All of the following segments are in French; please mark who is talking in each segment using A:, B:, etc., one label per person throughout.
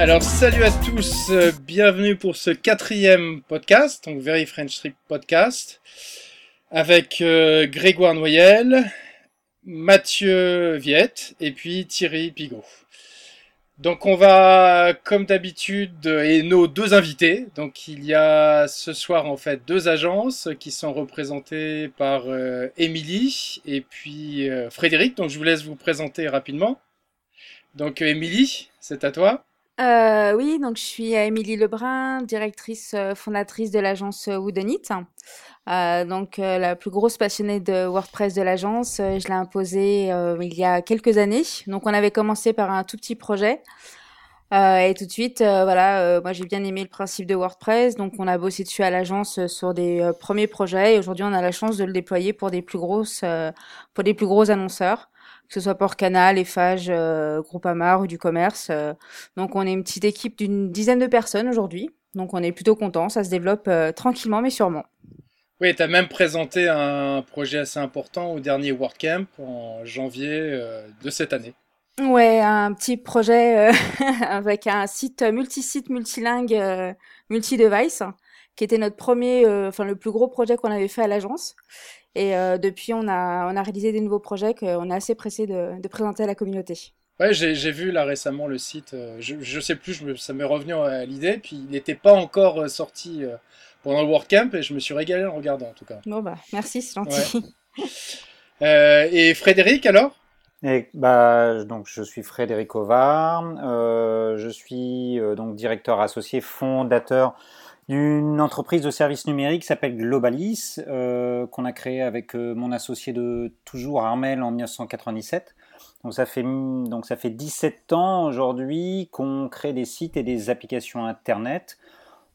A: Alors salut à tous, euh, bienvenue pour ce quatrième podcast, donc Very French Trip Podcast, avec euh, Grégoire Noyel, Mathieu Viette et puis Thierry Pigot. Donc on va, comme d'habitude, et nos deux invités. Donc il y a ce soir en fait deux agences qui sont représentées par euh, Émilie et puis euh, Frédéric. Donc je vous laisse vous présenter rapidement. Donc Émilie, c'est à toi.
B: Euh, oui, donc je suis Émilie Lebrun, directrice euh, fondatrice de l'agence euh, Woodenit. Euh, donc la plus grosse passionnée de WordPress de l'agence, je l'ai imposée il y a quelques années. Donc on avait commencé par un tout petit projet. et tout de suite, voilà, moi j'ai bien aimé le principe de WordPress, donc on a bossé dessus à l'agence sur des premiers projets. Et aujourd'hui, on a la chance de le déployer pour des plus grosses, pour des plus gros annonceurs que ce soit Port Canal, Eiffage, euh, Groupama ou du commerce. Euh. donc on est une petite équipe d'une dizaine de personnes aujourd'hui. Donc on est plutôt content, ça se développe euh, tranquillement mais sûrement.
A: Oui, tu as même présenté un projet assez important au dernier WordCamp en janvier de cette année.
B: Ouais, un petit projet avec un site multi-site, multilingue, multi-device, qui était notre premier, enfin le plus gros projet qu'on avait fait à l'agence. Et euh, depuis, on a, on a réalisé des nouveaux projets qu'on est assez pressé de, de, présenter à la communauté.
A: Ouais, j'ai vu là récemment le site. Euh, je, je sais plus, je ça m'est revenu à l'idée. Puis il n'était pas encore euh, sorti pendant le WordCamp et je me suis régalé en regardant en tout cas.
B: Bon bah merci, c'est gentil.
A: euh, et Frédéric alors?
C: Et, bah, donc je suis Frédéric Ovard, euh, je suis donc directeur associé fondateur d'une entreprise de services numériques s'appelle Globalis, euh, qu'on a créé avec euh, mon associé de toujours Armel en 1997. Donc ça fait, donc ça fait 17 ans aujourd'hui qu'on crée des sites et des applications Internet.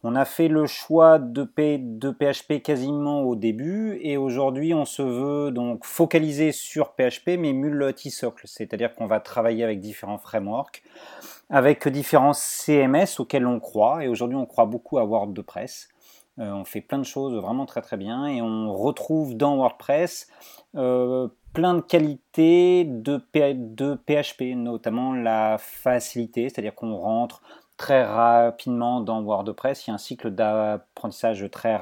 C: On a fait le choix de, de PHP quasiment au début et aujourd'hui on se veut donc focaliser sur PHP mais multi-socle, c'est-à-dire qu'on va travailler avec différents frameworks avec différents CMS auxquels on croit. Et aujourd'hui, on croit beaucoup à WordPress. Euh, on fait plein de choses vraiment très très bien et on retrouve dans WordPress euh, plein de qualités de, de, PHP, notamment la facilité, c'est-à-dire qu'on rentre très rapidement dans WordPress. Il y a un cycle d'apprentissage très,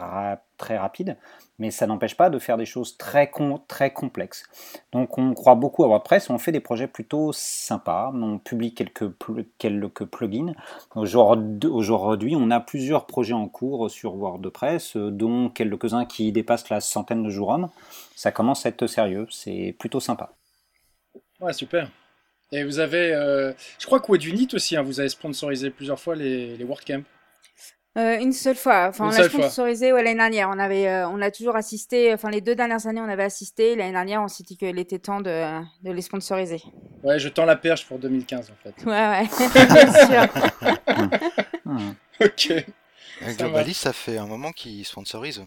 C: rapide, mais ça n'empêche pas de faire des choses très, très complexes. Donc on croit beaucoup à WordPress, on fait des projets plutôt sympas, on publie quelques, quelques plugins. Aujourd'hui, on a plusieurs projets en cours sur WordPress, dont quelques-uns qui dépassent la centaine de jours hommes. Ça commence à être sérieux, c'est plutôt sympa.
A: Ouais, super. Et vous avez, euh, je crois que Unit aussi, hein, vous avez sponsorisé plusieurs fois les, les WordCamp.
B: Euh, une seule fois. Enfin, on a sponsorisé ouais, l'année dernière. On avait, euh, on a toujours assisté. Enfin, les deux dernières années, on avait assisté. L'année dernière, on s'est dit qu'il était temps de, de, les sponsoriser.
A: Ouais, je tends la perche pour 2015 en fait.
B: Ouais, ouais.
A: Bien sûr. ok.
D: Globalis, ça fait un moment qu'ils sponsorisent.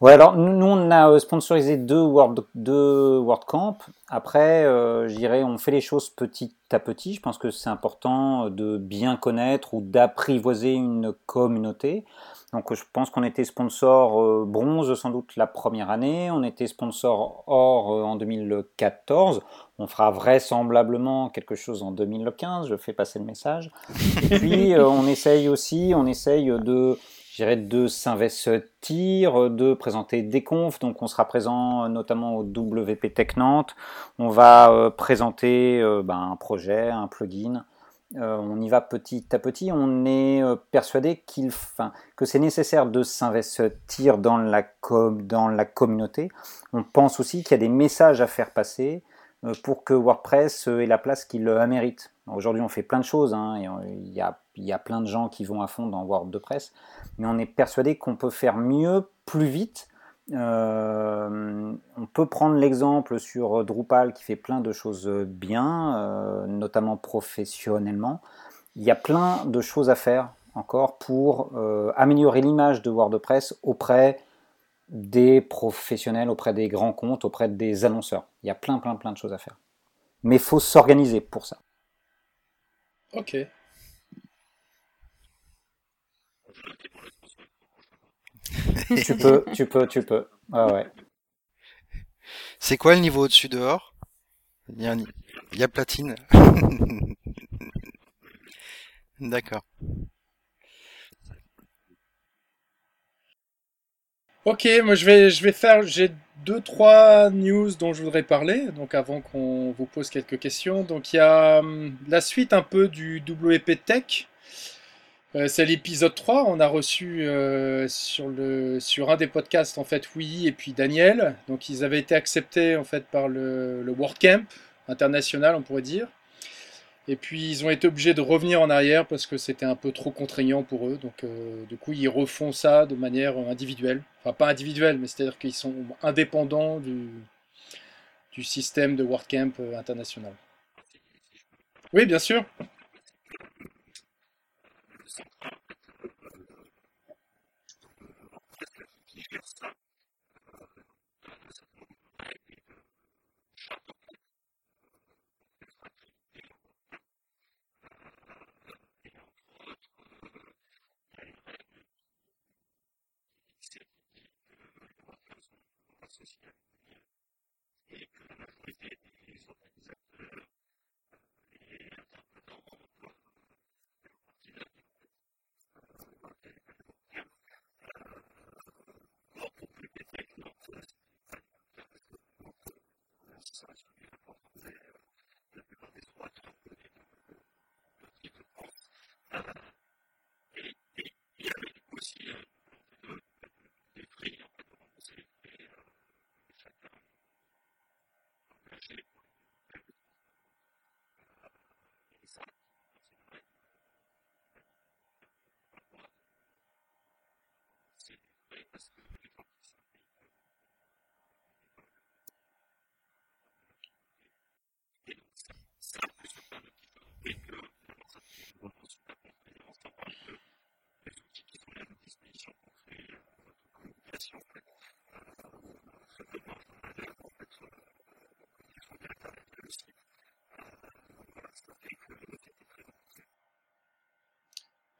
C: Ouais, alors nous, on a euh, sponsorisé deux, World, deux WordCamp. Après, euh, je dirais, on fait les choses petit à petit. Je pense que c'est important de bien connaître ou d'apprivoiser une communauté. Donc je pense qu'on était sponsor euh, bronze sans doute la première année, on était sponsor or euh, en 2014, on fera vraisemblablement quelque chose en 2015, je fais passer le message. Et puis on essaye aussi, on essaye de de s'investir, de présenter des confs. Donc on sera présent notamment au WP Tech Nantes. On va euh, présenter euh, ben, un projet, un plugin. Euh, on y va petit à petit. On est persuadé qu'il, que c'est nécessaire de s'investir dans la, dans la communauté. On pense aussi qu'il y a des messages à faire passer pour que WordPress ait la place qu'il mérite. Aujourd'hui, on fait plein de choses. Hein, il, y a, il y a plein de gens qui vont à fond dans WordPress mais on est persuadé qu'on peut faire mieux, plus vite. Euh, on peut prendre l'exemple sur Drupal qui fait plein de choses bien, euh, notamment professionnellement. Il y a plein de choses à faire encore pour euh, améliorer l'image de WordPress auprès des professionnels, auprès des grands comptes, auprès des annonceurs. Il y a plein, plein, plein de choses à faire. Mais il faut s'organiser pour ça.
A: Ok.
C: tu peux, tu peux, tu peux. ouais.
D: C'est quoi le niveau au-dessus dehors? Il y, a, il y a platine. D'accord.
A: Ok, moi je vais, je vais faire, j'ai deux, trois news dont je voudrais parler, donc avant qu'on vous pose quelques questions. Donc il y a hum, la suite un peu du WP Tech. Euh, c'est l'épisode 3, on a reçu euh, sur, un des podcasts en fait Willy et puis Daniel. Donc ils avaient été acceptés en fait par le, le WordCamp international on pourrait dire. Et puis ils ont été obligés de revenir en arrière parce que c'était un peu trop contraignant pour eux. Donc euh, du coup ils refont ça de manière individuelle. Enfin pas individuelle, mais c'est-à-dire qu'ils sont indépendants du, du système de WordCamp international. Oui, bien sûr centrale, en fait, euh, donc, presque qui gère ça.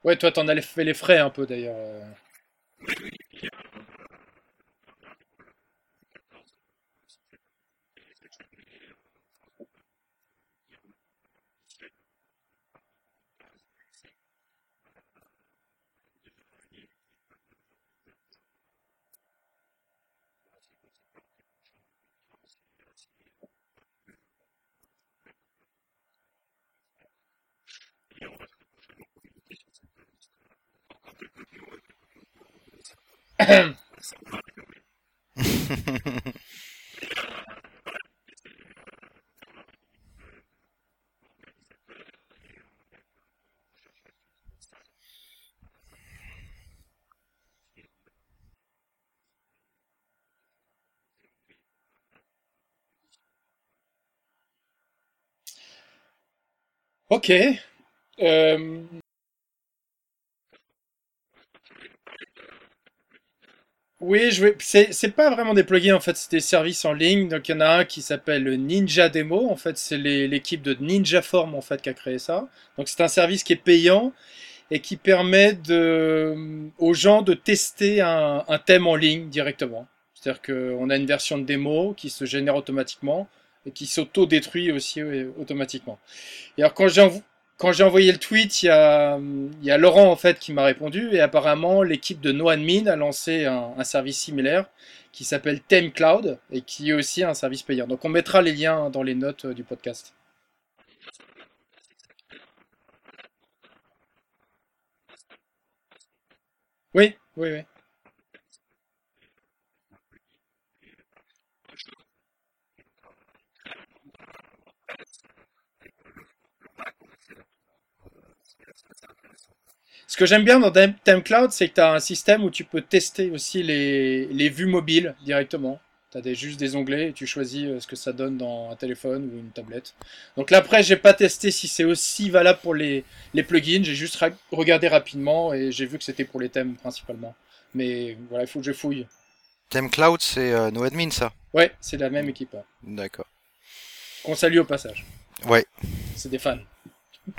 A: Ouais, toi t'en as fait les frais un peu d'ailleurs. Ok. Euh, Oui, je vais... c'est pas vraiment des plugins en fait, c'est des services en ligne. Donc il y en a un qui s'appelle Ninja Demo. En fait, c'est l'équipe de Ninja Form en fait qui a créé ça. Donc c'est un service qui est payant et qui permet aux gens de tester un, un thème en ligne directement. C'est-à-dire qu'on a une version de démo qui se génère automatiquement et qui s'auto-détruit aussi automatiquement. Et alors quand j'ai envoyé le tweet, il y a, Laurent en fait qui m'a répondu et apparemment l'équipe de NoAdmin a lancé un, un service similaire qui s'appelle Theme Cloud et qui est aussi un service payant. Donc on mettra les liens dans les notes euh, du podcast. Oui, oui, oui. Ce que j'aime bien dans Theme Theme Cloud, c'est que tu as un système où tu peux tester aussi les, les vues mobiles directement. Tu as des, juste des onglets et tu choisis euh, ce que ça donne dans un téléphone ou une tablette. Donc là, après, j'ai pas testé si c'est aussi valable pour les, les plugins. J'ai juste ra- regardé rapidement et j'ai vu que c'était pour les thèmes principalement. Mais voilà, il faut que je fouille.
D: Theme Cloud, c'est euh, NoAdmin, ça?
A: Ouais, c'est la même équipe. hein.
D: D'accord.
A: Qu'on salue au passage.
D: Ouais.
A: C'est des fans.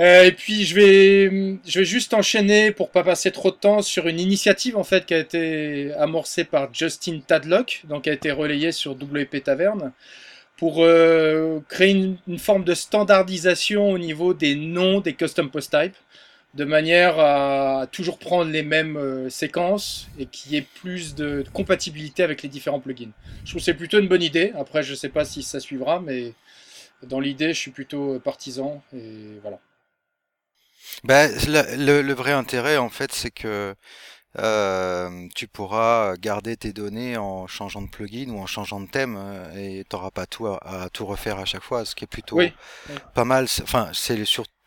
A: Euh, et puis je vais, je vais juste enchaîner pour pas passer trop de temps sur une initiative en fait qui a été amorcée par Justin Tadlock, donc qui a été relayée sur WP Taverne, pour euh, créer une, forme de standardisation au niveau des noms des custom post types, de manière à toujours prendre les mêmes euh, séquences et qu'il y ait plus de compatibilité avec les différents plugins. Je trouve que c'est plutôt une bonne idée. Après, je sais pas si ça suivra, mais dans l'idée, je suis plutôt euh, partisan et voilà.
D: Ben, le, le- le vrai intérêt, en fait, c'est que euh, tu pourras garder tes données en changeant de plugin ou en changeant de thème euh, et t'auras pas tout à, à tout refaire à chaque fois, ce qui est plutôt
A: Oui,
D: pas mal. Enfin, c'est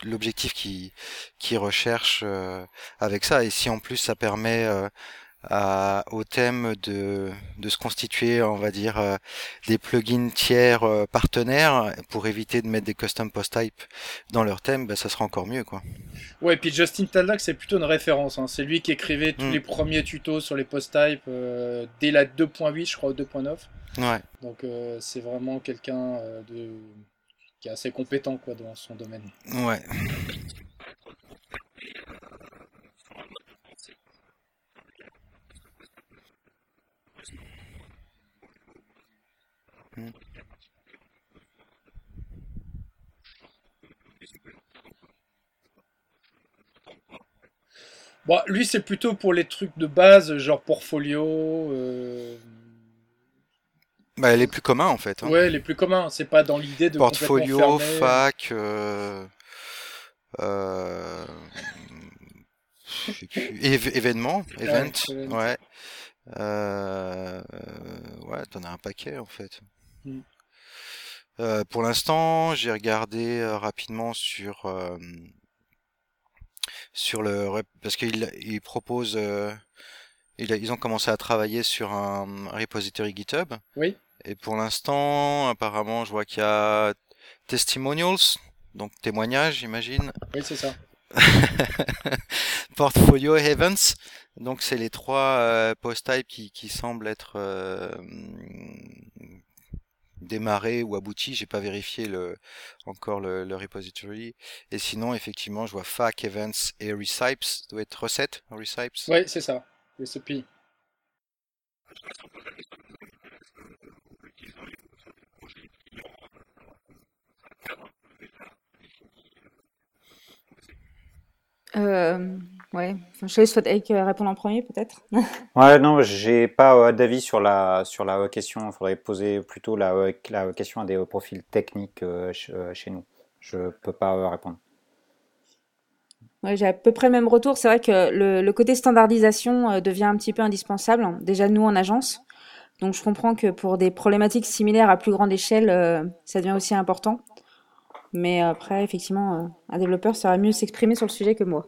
D: l'objectif qui qui recherche euh, avec ça. Et si en plus ça permet euh, à, au thème de de se constituer, on va dire, euh, des plugins tiers euh, partenaires pour éviter de mettre des custom post type dans leur thème, ben ça sera encore mieux, quoi.
A: Ouais, et puis Justin Taldak, c'est plutôt une référence. hein. C'est lui qui écrivait tous
D: Mm.
A: les premiers tutos sur les post types euh, dès la 2.8, je crois, ou 2.9.
D: Ouais.
A: Donc c'est vraiment quelqu'un de qui est assez compétent quoi dans son domaine.
D: Ouais.
A: Bon, lui c'est plutôt pour les trucs de base, genre portfolio. euh,
D: Bah, les plus communs en fait. hein.
A: Ouais, les plus communs. C'est pas dans l'idée de
D: Portfolio,
A: complètement fermer.
D: fac, euh, euh, événement, event,
A: event.
D: ouais. Euh, ouais, t'en as un paquet en fait.
A: Mm.
D: Euh, pour l'instant, j'ai regardé euh, rapidement sur euh, sur le parce qu'ils ils proposent ils, ils ont commencé à travailler sur un repository GitHub.
A: Oui.
D: Et pour l'instant, apparemment, je vois qu'il y a testimonials, donc témoignages, j'imagine.
A: Oui, c'est ça.
D: Portfolio Events, donc c'est les trois post types qui, qui semblent être démarrés ou aboutis. J'ai pas vérifié le, encore le, le repository. Et sinon, effectivement, je vois FAQ Events et Recipes. Ça doit être recette, Recipes.
A: Oui, c'est ça. Recipe.
B: Euh, ouais. Enfin, je laisse Frédéric euh, répondre en premier, peut-être.
C: Ouais, non, j'ai pas euh, d'avis sur la, sur la euh, question. Il faudrait poser plutôt la, la question à des euh, profils techniques euh, ch- chez nous. Je peux pas répondre.
B: Ouais, j'ai à peu près le même retour. C'est vrai que le, le côté standardisation devient un petit peu indispensable. Déjà, nous, en agence. Donc, je comprends que pour des problématiques similaires à plus grande échelle, ça devient aussi important. Mais après, effectivement, un développeur saurait mieux s'exprimer sur le sujet que moi.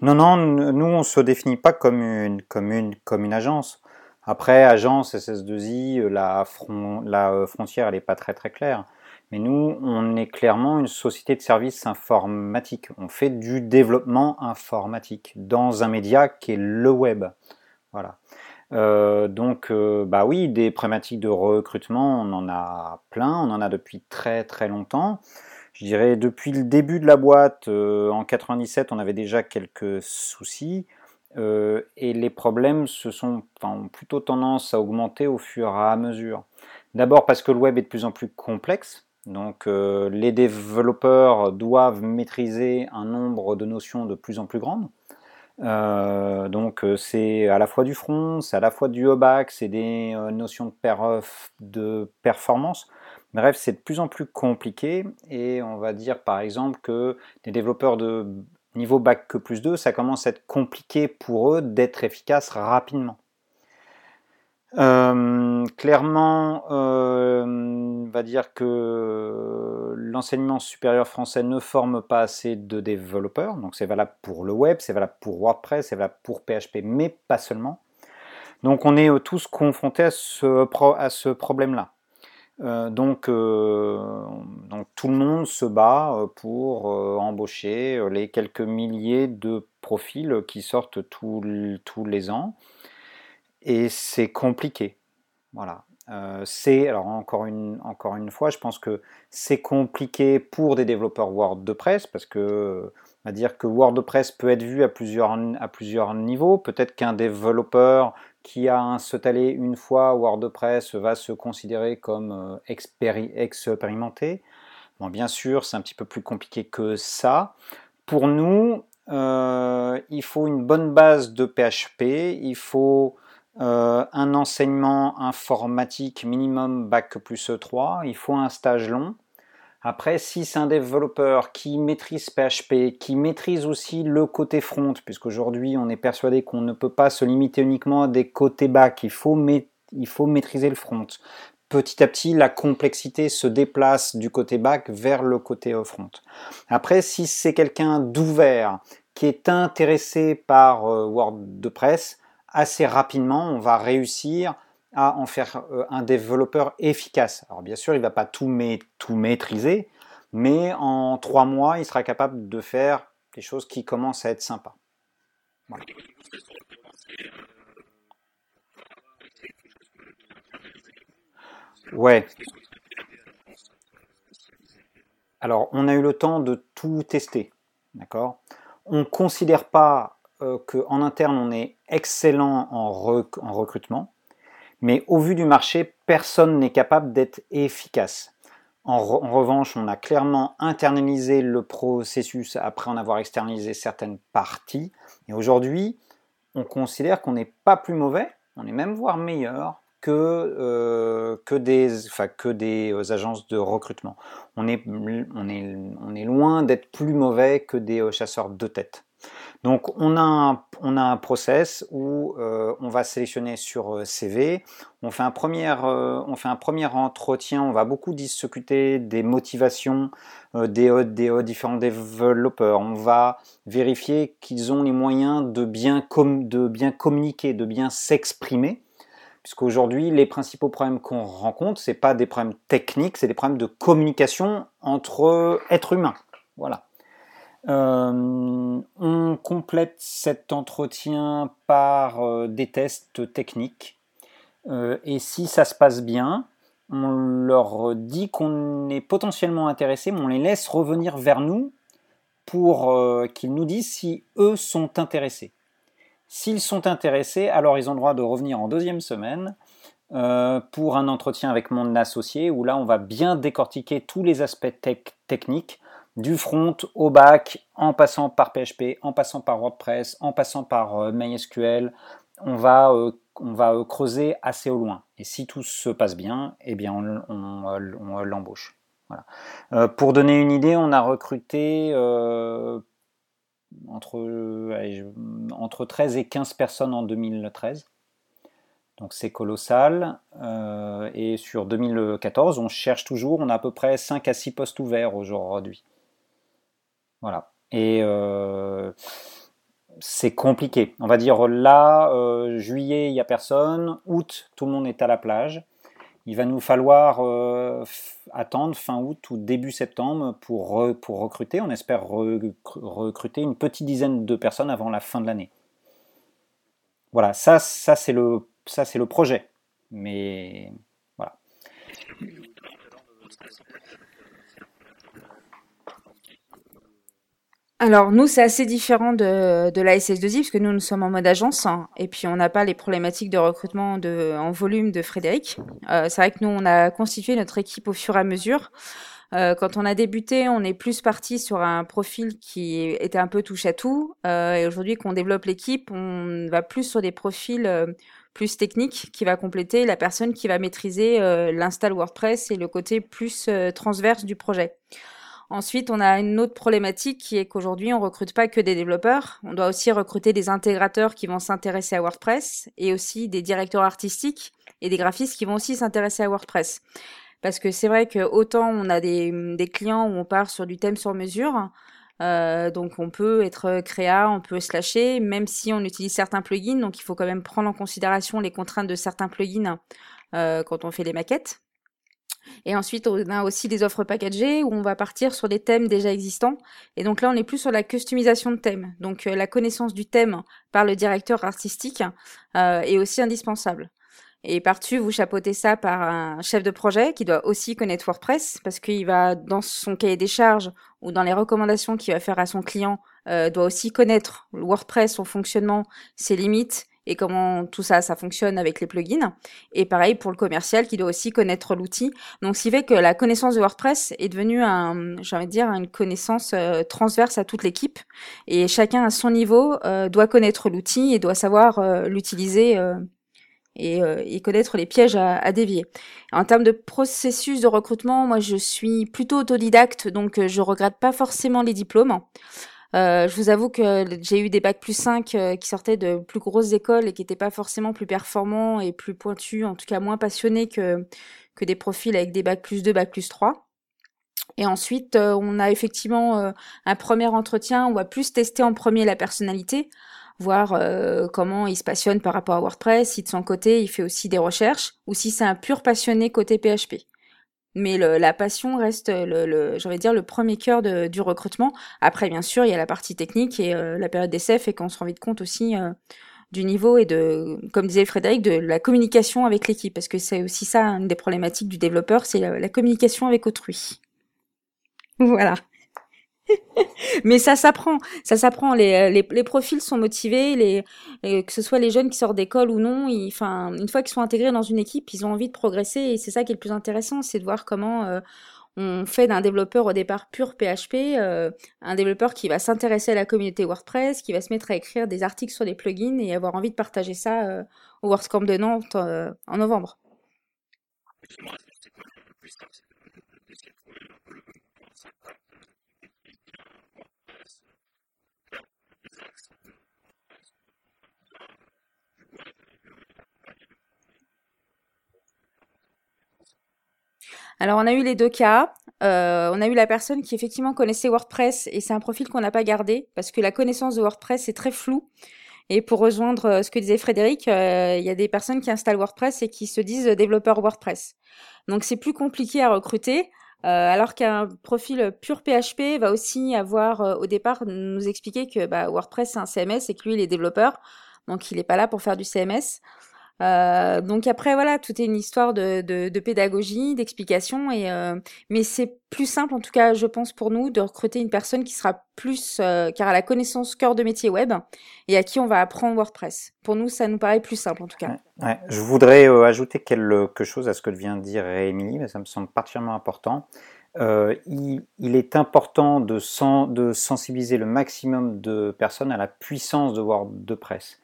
C: Non, non, nous, on se définit pas comme une, comme une, comme une agence. Après, agence SS2I, euh, la, la euh, frontière, elle est pas très très claire. Mais nous, on est clairement une société de services informatiques. On fait du développement informatique dans un média qui est le web. Voilà. Euh, donc, euh, bah oui, des problématiques de recrutement, on en a plein, on en a depuis très très longtemps. Je dirais depuis le début de la boîte, euh, en 97, on avait déjà quelques soucis. et les problèmes se sont, ont plutôt tendance à augmenter au fur et à mesure. D'abord parce que le web est de plus en plus complexe. Donc euh, les développeurs doivent maîtriser un nombre de notions de plus en plus grandes. Euh, donc euh, c'est à la fois du front, c'est à la fois du back, c'est des notions de, per- de performance. Bref, c'est de plus en plus compliqué et on va dire par exemple que des développeurs de niveau bac que plus 2, ça commence à être compliqué pour eux d'être efficaces rapidement. Euh, clairement, euh, on va dire que l'enseignement supérieur français ne forme pas assez de développeurs, donc c'est valable pour le web, c'est valable pour WordPress, c'est valable pour PHP, mais pas seulement. Donc on est euh, tous confrontés à ce, problème-là. donc, tout le monde se bat pour embaucher les quelques milliers de profils qui sortent tous les ans et c'est compliqué. Voilà. Euh, c'est alors encore une, encore une fois, je pense que c'est compliqué pour des développeurs WordPress parce que on dire que WordPress peut être vu à plusieurs, à plusieurs niveaux. Peut-être qu'un développeur qui a installé une fois WordPress va se considérer comme euh, expérimenté. Bon, bien sûr, c'est un petit peu plus compliqué que ça. Pour nous, euh, il faut une bonne base de PHP, il faut euh, un enseignement informatique minimum bac plus E3, il faut un stage long. Après, si c'est un développeur qui maîtrise PHP, qui maîtrise aussi le côté front, puisqu'aujourd'hui on est persuadé qu'on ne peut pas se limiter uniquement à des côtés bac, il faut, il faut maîtriser le front. Petit à petit, la complexité se déplace du côté bac vers le côté front. Après, si c'est quelqu'un d'ouvert, qui est intéressé par euh, WordPress, assez rapidement, on va réussir à en faire euh, un développeur efficace. Alors bien sûr, il ne va pas tout, maîtriser, mais en trois mois, il sera capable de faire des choses qui commencent à être sympas. Ouais. Alors, on a eu le temps de tout tester, d'accord? On ne considère pas euh, qu'en interne, on est excellent en, recrutement, mais au vu du marché, personne n'est capable d'être efficace. En, revanche, on a clairement internalisé le processus après en avoir externalisé certaines parties. Et aujourd'hui, on considère qu'on n'est pas plus mauvais, on est même voire meilleur que, euh, que, des, que des euh, agences de recrutement. On est, on est, on est loin d'être plus mauvais que des chasseurs de tête. Donc on a un, process où euh, on va sélectionner sur euh, CV, on fait, un premier, euh, on fait un premier entretien, on va beaucoup discuter des motivations des, des, différents développeurs, on va vérifier qu'ils ont les moyens de bien, de bien communiquer, de bien s'exprimer puisqu'aujourd'hui, les principaux problèmes qu'on rencontre, ce pas des problèmes techniques, c'est des problèmes de communication entre êtres humains. Voilà. Euh, on complète cet entretien par euh, des tests techniques. Euh, et si ça se passe bien, on leur dit qu'on est potentiellement intéressé, mais on les laisse revenir vers nous pour qu'ils nous disent si eux sont intéressés. S'ils sont intéressés, alors ils ont le droit de revenir en deuxième semaine pour un entretien avec mon associé, où là on va bien décortiquer tous les aspects techniques du front au back, en passant par PHP, en passant par WordPress, en passant par euh, MySQL, on va, euh, on va euh, creuser assez au loin. Et si tout se passe bien, eh bien on, l'embauche. Pour donner une idée, on a recruté entre, entre 13 et 15 personnes en 2013. Donc c'est colossal. et sur 2014, on cherche toujours, on a à peu près 5 à 6 postes ouverts aujourd'hui. Voilà. Et euh, c'est compliqué. On va dire là, euh, juillet, il n'y a personne. Août, tout le monde est à la plage. Il va nous falloir euh, attendre fin août ou début septembre pour, recruter. On espère recruter une petite dizaine de personnes avant la fin de l'année. Voilà, ça, ça c'est le, le projet. Mais voilà.
B: Alors nous, c'est assez différent de, de la SS2I parce que nous, nous sommes en mode agence hein, et puis on n'a pas les problématiques de recrutement de, en volume de Frédéric. Euh, c'est vrai que nous, on a constitué notre équipe au fur et à mesure. Euh, quand on a débuté, on est plus parti sur un profil qui était un peu touche à tout. Euh, et aujourd'hui, qu'on développe l'équipe, on va plus sur des profils euh, plus techniques qui va compléter la personne qui va maîtriser l'install WordPress et le côté plus transverse du projet. Ensuite, on a une autre problématique qui est qu'aujourd'hui, on recrute pas que des développeurs. On doit aussi recruter des intégrateurs qui vont s'intéresser à WordPress et aussi des directeurs artistiques et des graphistes qui vont aussi s'intéresser à WordPress. Parce que c'est vrai que autant on a des, des, clients où on part sur du thème sur mesure, euh, donc on peut être créa, on peut slasher, même si on utilise certains plugins, donc il faut quand même prendre en considération les contraintes de certains plugins euh, quand on fait les maquettes. Et ensuite, on a aussi des offres packagées où on va partir sur des thèmes déjà existants. Et donc là, on est plus sur la customisation de thèmes. Donc euh, la connaissance du thème par le directeur artistique euh, est aussi indispensable. Et par-dessus, vous chapeautez ça par un chef de projet qui doit aussi connaître WordPress parce qu'il va, dans son cahier des charges ou dans les recommandations qu'il va faire à son client, euh, doit aussi connaître WordPress, son fonctionnement, ses limites et comment tout ça, ça fonctionne avec les plugins. Et pareil pour le commercial qui doit aussi connaître l'outil. Donc, ce qui fait que la connaissance de WordPress est devenue un, j'ai envie de dire, une connaissance euh, transverse à toute l'équipe. Et chacun à son niveau euh, doit connaître l'outil et doit savoir euh, l'utiliser et, connaître les pièges à, à, dévier. En termes de processus de recrutement, moi je suis plutôt autodidacte, donc je regrette pas forcément les diplômes. Euh, je vous avoue que j'ai eu des bacs plus 5 euh, qui sortaient de plus grosses écoles et qui n'étaient pas forcément plus performants et plus pointus, en tout cas moins passionnés que, que des profils avec des bacs plus 2, bacs plus 3. Et ensuite, euh, on a effectivement un premier entretien, on va plus tester en premier la personnalité, voir comment il se passionne par rapport à WordPress, si de son côté il fait aussi des recherches, ou si c'est un pur passionné côté PHP. Mais le, la passion reste, le, le dire, le premier cœur de, du recrutement. Après, bien sûr, il y a la partie technique et euh, la période d'essai fait qu'on se rend vite compte aussi euh, du niveau et de, comme disait Frédéric, de la communication avec l'équipe. Parce que c'est aussi ça, une des problématiques du développeur, c'est la communication avec autrui. Voilà. Mais ça s'apprend, ça s'apprend. Les, euh, profils sont motivés, les, que ce soit les jeunes qui sortent d'école ou non. enfin, une fois qu'ils sont intégrés dans une équipe, ils ont envie de progresser et c'est ça qui est le plus intéressant, c'est de voir comment euh, on fait d'un développeur au départ pur PHP euh, un développeur qui va s'intéresser à la communauté WordPress, qui va se mettre à écrire des articles sur des plugins et avoir envie de partager ça au WordCamp de Nantes en novembre. Alors on a eu les deux cas. Euh, on a eu la personne qui effectivement connaissait WordPress et c'est un profil qu'on n'a pas gardé parce que la connaissance de WordPress est très floue. Et pour rejoindre euh, ce que disait Frédéric, euh, il y a des personnes qui installent WordPress et qui se disent développeurs WordPress. Donc c'est plus compliqué à recruter. alors qu'un profil pur PHP va aussi avoir au départ nous expliquer que bah, WordPress c'est un CMS et que lui il est développeur, donc il n'est pas là pour faire du CMS. Euh, donc après voilà, tout est une histoire de, pédagogie, d'explication et euh, mais c'est plus simple en tout cas, je pense pour nous de recruter une personne qui sera plus euh, car a la connaissance cœur de métier web et à qui on va apprendre WordPress. Pour nous, ça nous paraît plus simple en tout cas.
C: Je voudrais ajouter quelque chose à ce que vient de dire Émilie, mais ça me semble particulièrement important. Il, est important de sensibiliser le maximum de personnes à la puissance de WordPress.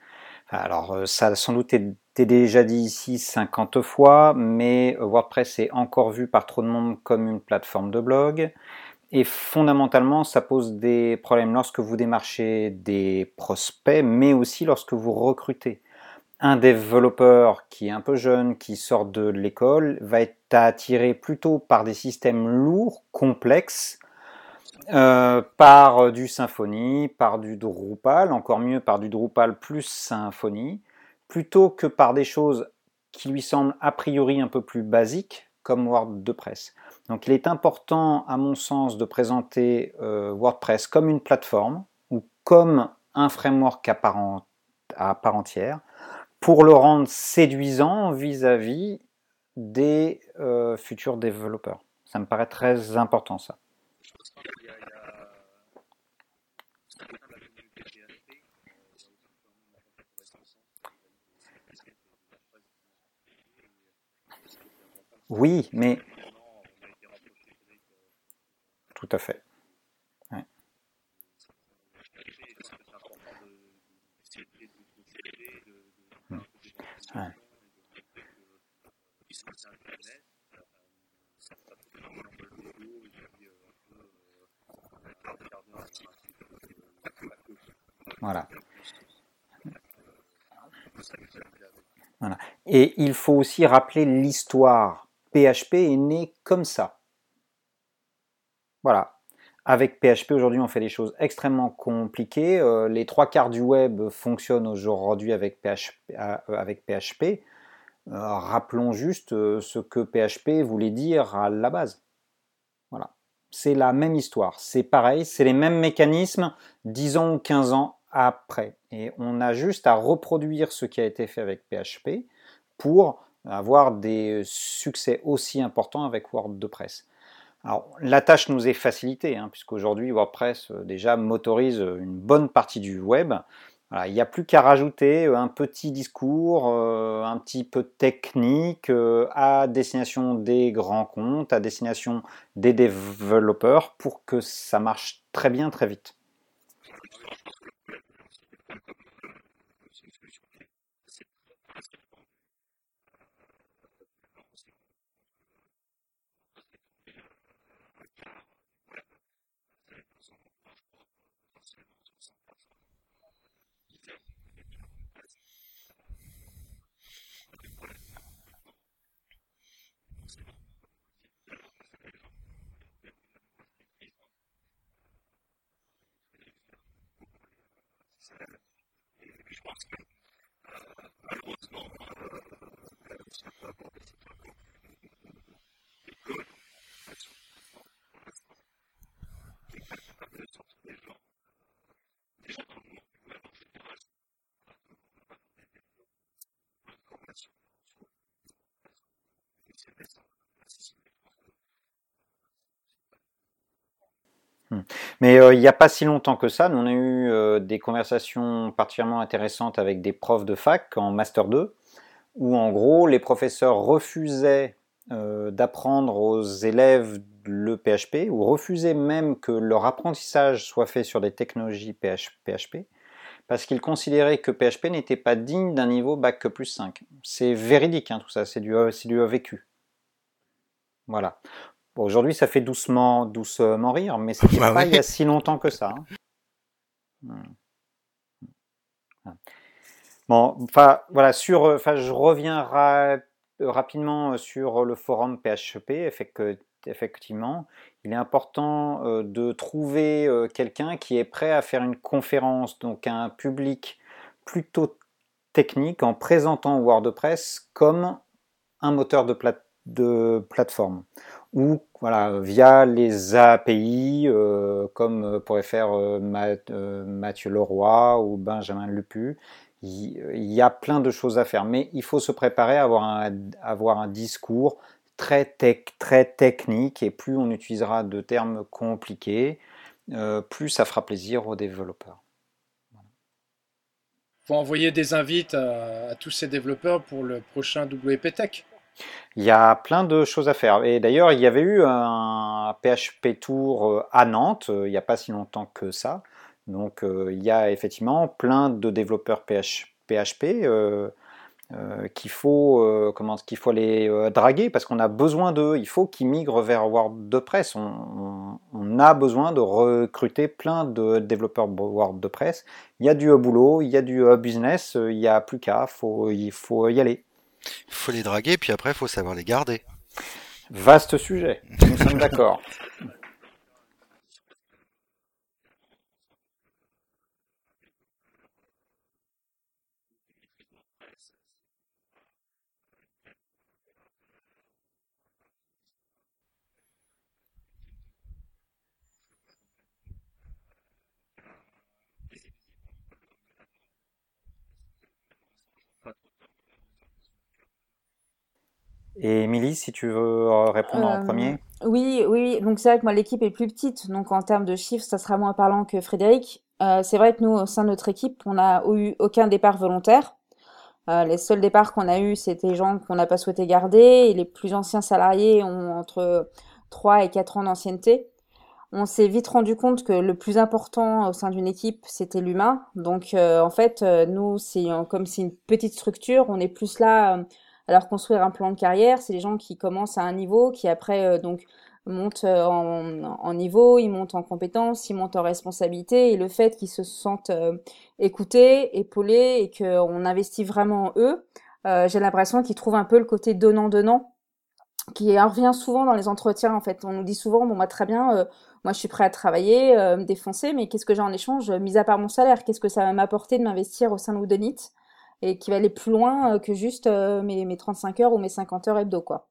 C: Alors, ça a sans doute été déjà dit ici 50 fois, mais WordPress est encore vu par trop de monde comme une plateforme de blog. Et fondamentalement, ça pose des problèmes lorsque vous démarchez des prospects, mais aussi lorsque vous recrutez. Un développeur qui est un peu jeune, qui sort de l'école, va être attiré plutôt par des systèmes lourds, complexes, euh, par du Symfony, par du Drupal, encore mieux par du Drupal plus Symfony, plutôt que par des choses qui lui semblent a priori un peu plus basiques, comme WordPress. Donc il est important, à mon sens, de présenter euh, WordPress comme une plateforme ou comme un framework à part, entière pour le rendre séduisant vis-à-vis des euh, futurs développeurs. Ça me paraît très important ça. Oui, mais tout à fait. Voilà. Voilà. Et il faut aussi rappeler l'histoire. PHP est né comme ça. Voilà. Avec PHP, aujourd'hui, on fait des choses extrêmement compliquées. Euh, les trois quarts du web fonctionnent aujourd'hui avec PHP. Euh. Euh, rappelons juste ce que PHP voulait dire à la base. Voilà. C'est la même histoire. C'est pareil. C'est les mêmes mécanismes 10 ans ou 15 ans après. Et on a juste à reproduire ce qui a été fait avec PHP pour avoir des succès aussi importants avec WordPress. Alors, la tâche nous est facilitée, hein, puisqu'aujourd'hui WordPress euh, déjà motorise une bonne partie du web. il n'y a plus qu'à rajouter euh, un petit discours, euh, un petit peu technique à destination des grands comptes, à destination des développeurs pour que ça marche très bien très vite. Hmm. Mais euh, il n'y a pas si longtemps que ça, nous on a eu euh, des conversations particulièrement intéressantes avec des profs de fac en Master 2, où en gros les professeurs refusaient euh, d'apprendre aux élèves le PHP, ou refusaient même que leur apprentissage soit fait sur des technologies PHP, parce qu'ils considéraient que PHP n'était pas digne d'un niveau Bac plus 5. C'est véridique hein, tout ça, c'est du, du vécu. Voilà. Aujourd'hui, ça fait doucement, doucement rire, mais c'était bah pas il y a si longtemps que ça. Hein. Hmm. Bon, enfin voilà, sur, enfin je reviens rapidement sur le forum PHP. Effectivement, il est important euh, de trouver euh, quelqu'un qui est prêt à faire une conférence, donc un public plutôt technique, en présentant WordPress comme un moteur de, plateforme ou voilà, via les API, euh, comme pourrait faire euh, euh, Mathieu Leroy ou Benjamin Lupu. Il, y a plein de choses à faire, mais il faut se préparer à avoir un, avoir un discours très, tech, très technique, et plus on utilisera de termes compliqués, plus ça fera plaisir aux développeurs.
A: Il faut envoyer des invites à, à tous ces développeurs pour le prochain WP Tech.
C: Il y a plein de choses à faire. Et d'ailleurs, il y avait eu un PHP Tour euh, à Nantes, euh, il n'y a pas si longtemps que ça. Donc, euh, il y a effectivement plein de développeurs PHP qu'il faut, comment, qu'il faut les draguer parce qu'on a besoin d'eux. Il faut qu'ils migrent vers WordPress. On, on, a besoin de recruter plein de développeurs WordPress. Il y a du boulot, il y a du business, il n'y a plus qu'à, faut, il faut y aller.
D: Il faut les draguer, puis après, il faut savoir les garder.
C: Vaste sujet, nous sommes d'accord. Et Émilie, si tu veux euh, répondre en premier.
B: Euh, oui, oui, donc c'est vrai que moi l'équipe est plus petite, donc en termes de chiffres, ça sera moins parlant que Frédéric. Euh, c'est vrai que nous, au sein de notre équipe, on n'a eu aucun départ volontaire. les seuls départs qu'on a eus, c'était des gens qu'on n'a pas souhaité garder, et les plus anciens salariés ont entre 3 et 4 ans d'ancienneté. on s'est vite rendu compte que le plus important au sein d'une équipe, c'était l'humain. Donc, euh, en fait, nous, c'est comme c'est une petite structure, on est plus là leur construire un plan de carrière. C'est des gens qui commencent à un niveau, qui après donc montent en, en, niveau, ils montent en compétences, ils montent en responsabilité. Et le fait qu'ils se sentent écoutés, épaulés et qu'on investit vraiment en eux, j'ai l'impression qu'ils trouvent un peu le côté donnant-donnant qui revient souvent dans les entretiens en fait. On nous dit souvent bon moi très bien, euh, moi je suis prêt à travailler, euh, me défoncer, mais qu'est-ce que j'ai en échange, mis à part mon salaire, qu'est-ce que ça va m'apporter de m'investir au sein de Woodonit? Et qui va aller plus loin euh, que juste mes, mes 35 heures ou mes 50 heures hebdo quoi.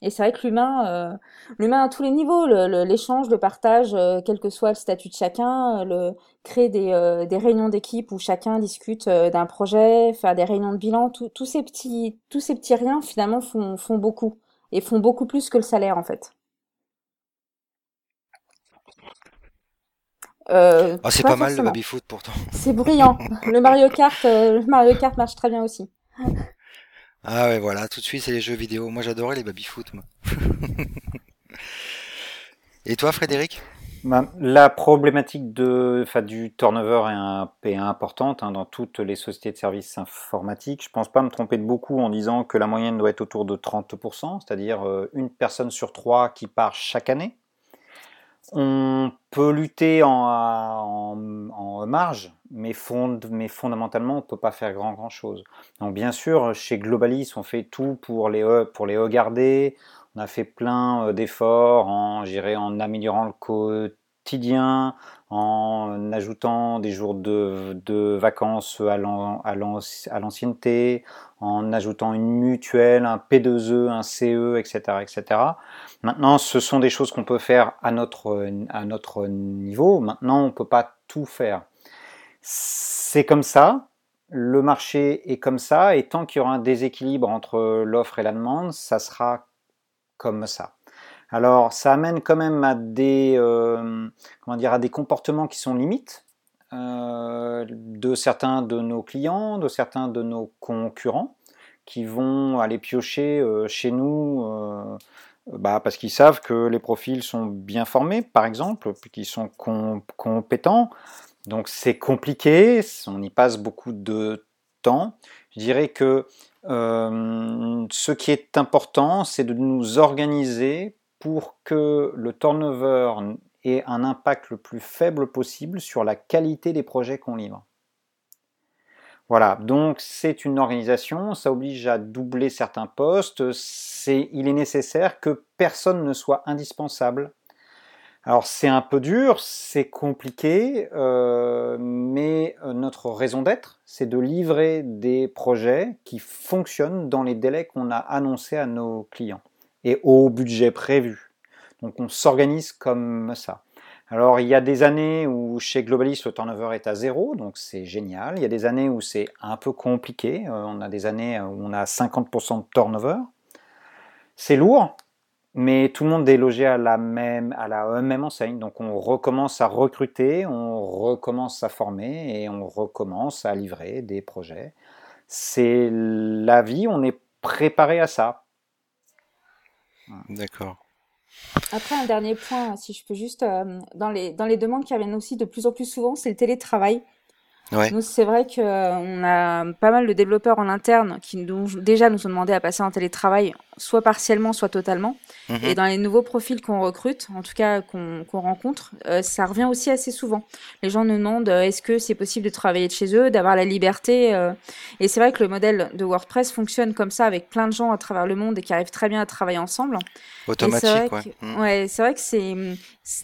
B: Et c'est vrai que l'humain, l'humain à tous les niveaux, l'échange, le, partage, quel que soit le statut de chacun, le créer des, réunions d'équipe où chacun discute d'un projet, faire des réunions de bilan, tous ces petits, tous ces petits riens finalement font beaucoup et font beaucoup plus que le salaire en fait.
D: Euh, ah, c'est pas, mal le baby-foot pourtant.
B: C'est bruyant. le Mario Kart, euh, le Mario Kart marche très bien aussi.
D: Ah ouais, voilà, tout de suite c'est les jeux vidéo. Moi j'adorais les baby-foot. Et toi, Frédéric?
C: Bah, la problématique de, du turnover est, importante hein, dans toutes les sociétés de services informatiques. Je ne pense pas me tromper de beaucoup en disant que la moyenne doit être autour de 30%, c'est-à-dire euh, une personne sur trois qui part chaque année. On peut lutter en, marge, mais, fondamentalement, on ne peut pas faire grand, grand chose. Donc bien sûr, chez Globalis, on fait tout pour les, pour les regarder, on a fait plein euh, d'efforts en, en améliorant le quotidien, en ajoutant des jours de, vacances à l'ancienneté, en ajoutant une mutuelle, un P2E, un CE, etc. etc. Maintenant, ce sont des choses qu'on peut faire à notre, à notre niveau. Maintenant, on ne peut pas tout faire. C'est comme ça, le marché est comme ça, et tant qu'il y aura un déséquilibre entre l'offre et la demande, ça sera comme ça. Alors, ça amène quand même à des, euh, comment dire, à des comportements qui sont limites euh, de certains de nos clients, de certains de nos concurrents, qui vont aller piocher euh, chez nous bah, parce qu'ils savent que les profils sont bien formés, par exemple, qu'ils sont compétents. Donc, c'est compliqué, on y passe beaucoup de temps. Je dirais que ce qui est important, c'est de nous organiser pour que le turnover ait un impact le plus faible possible sur la qualité des projets qu'on livre. Voilà, donc c'est une organisation, ça oblige à doubler certains postes, il est nécessaire que personne ne soit indispensable alors c'est un peu dur, c'est compliqué, euh, mais euh, notre raison d'être, c'est de livrer des projets qui fonctionnent dans les délais qu'on a annoncés à nos clients et au budget prévu. Donc on s'organise comme ça. Alors il y a des années où chez Globalis le turnover est à zéro, donc c'est génial. Il y a des années où c'est un peu compliqué. Euh, on a des années où on a 50% de turnover. C'est lourd, mais tout le monde est logé à la même, à la même enseigne. Donc on recommence à recruter, on recommence à former et on recommence à livrer des projets. C'est la vie, on est préparé à ça.
D: D'accord.
B: Après, un dernier point, si je peux juste, euh, dans, les, dans les demandes qui reviennent aussi de plus en plus souvent, c'est le télétravail. Nous, c'est vrai qu'on euh, a pas mal de développeurs en interne qui nous, déjà nous ont demandé à passer en télétravail, soit partiellement, soit totalement. Mhm. Et dans les nouveaux profils qu'on recrute, en tout cas qu'on rencontre, euh, ça revient aussi assez souvent. Les gens nous demandent euh, est-ce que c'est possible de travailler de chez eux, d'avoir la liberté. Et c'est vrai que le modèle de WordPress fonctionne comme ça avec plein de gens à travers le monde et qui arrivent très bien à travailler ensemble.
D: Automatique,
B: ouais. Mhm. ouais c'est vrai que c'est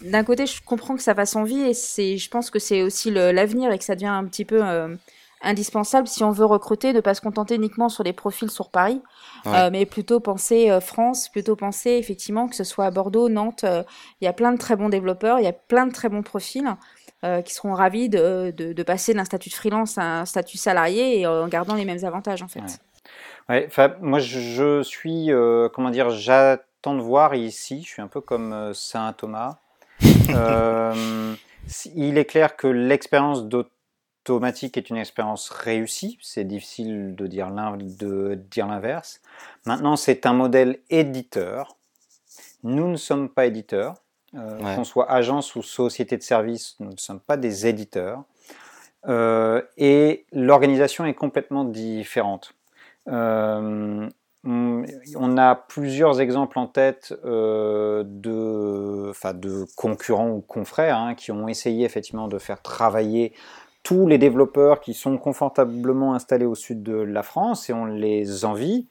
B: d'un côté, je comprends que ça fasse envie et c'est, je pense que c'est aussi l'avenir et que ça devient un petit peu euh, indispensable si on veut recruter, de pas se contenter uniquement sur des profils sur Paris, euh, mais plutôt penser euh, France, plutôt penser effectivement que ce soit à Bordeaux, Nantes. Il y a plein de très bons développeurs, il y a plein de très bons profils. qui seront ravis de, de, passer d'un statut de freelance à un statut salarié et en gardant les mêmes avantages en fait.
C: Ouais. moi je suis, comment dire, j'attends de voir ici, je suis un peu comme Saint Thomas, il est clair que l'expérience d'automatique est une expérience réussie. C'est difficile de dire l'inverse. Maintenant, c'est un modèle éditeur. Nous ne sommes pas éditeurs. Qu'on soit agence ou société de service, nous ne sommes pas des éditeurs. et l'organisation est complètement différente. Hum, on a plusieurs exemples en tête euh, de, de, concurrents ou confrères hein, qui ont essayé effectivement de faire travailler tous les développeurs qui sont confortablement installés au sud de la France et on les envie.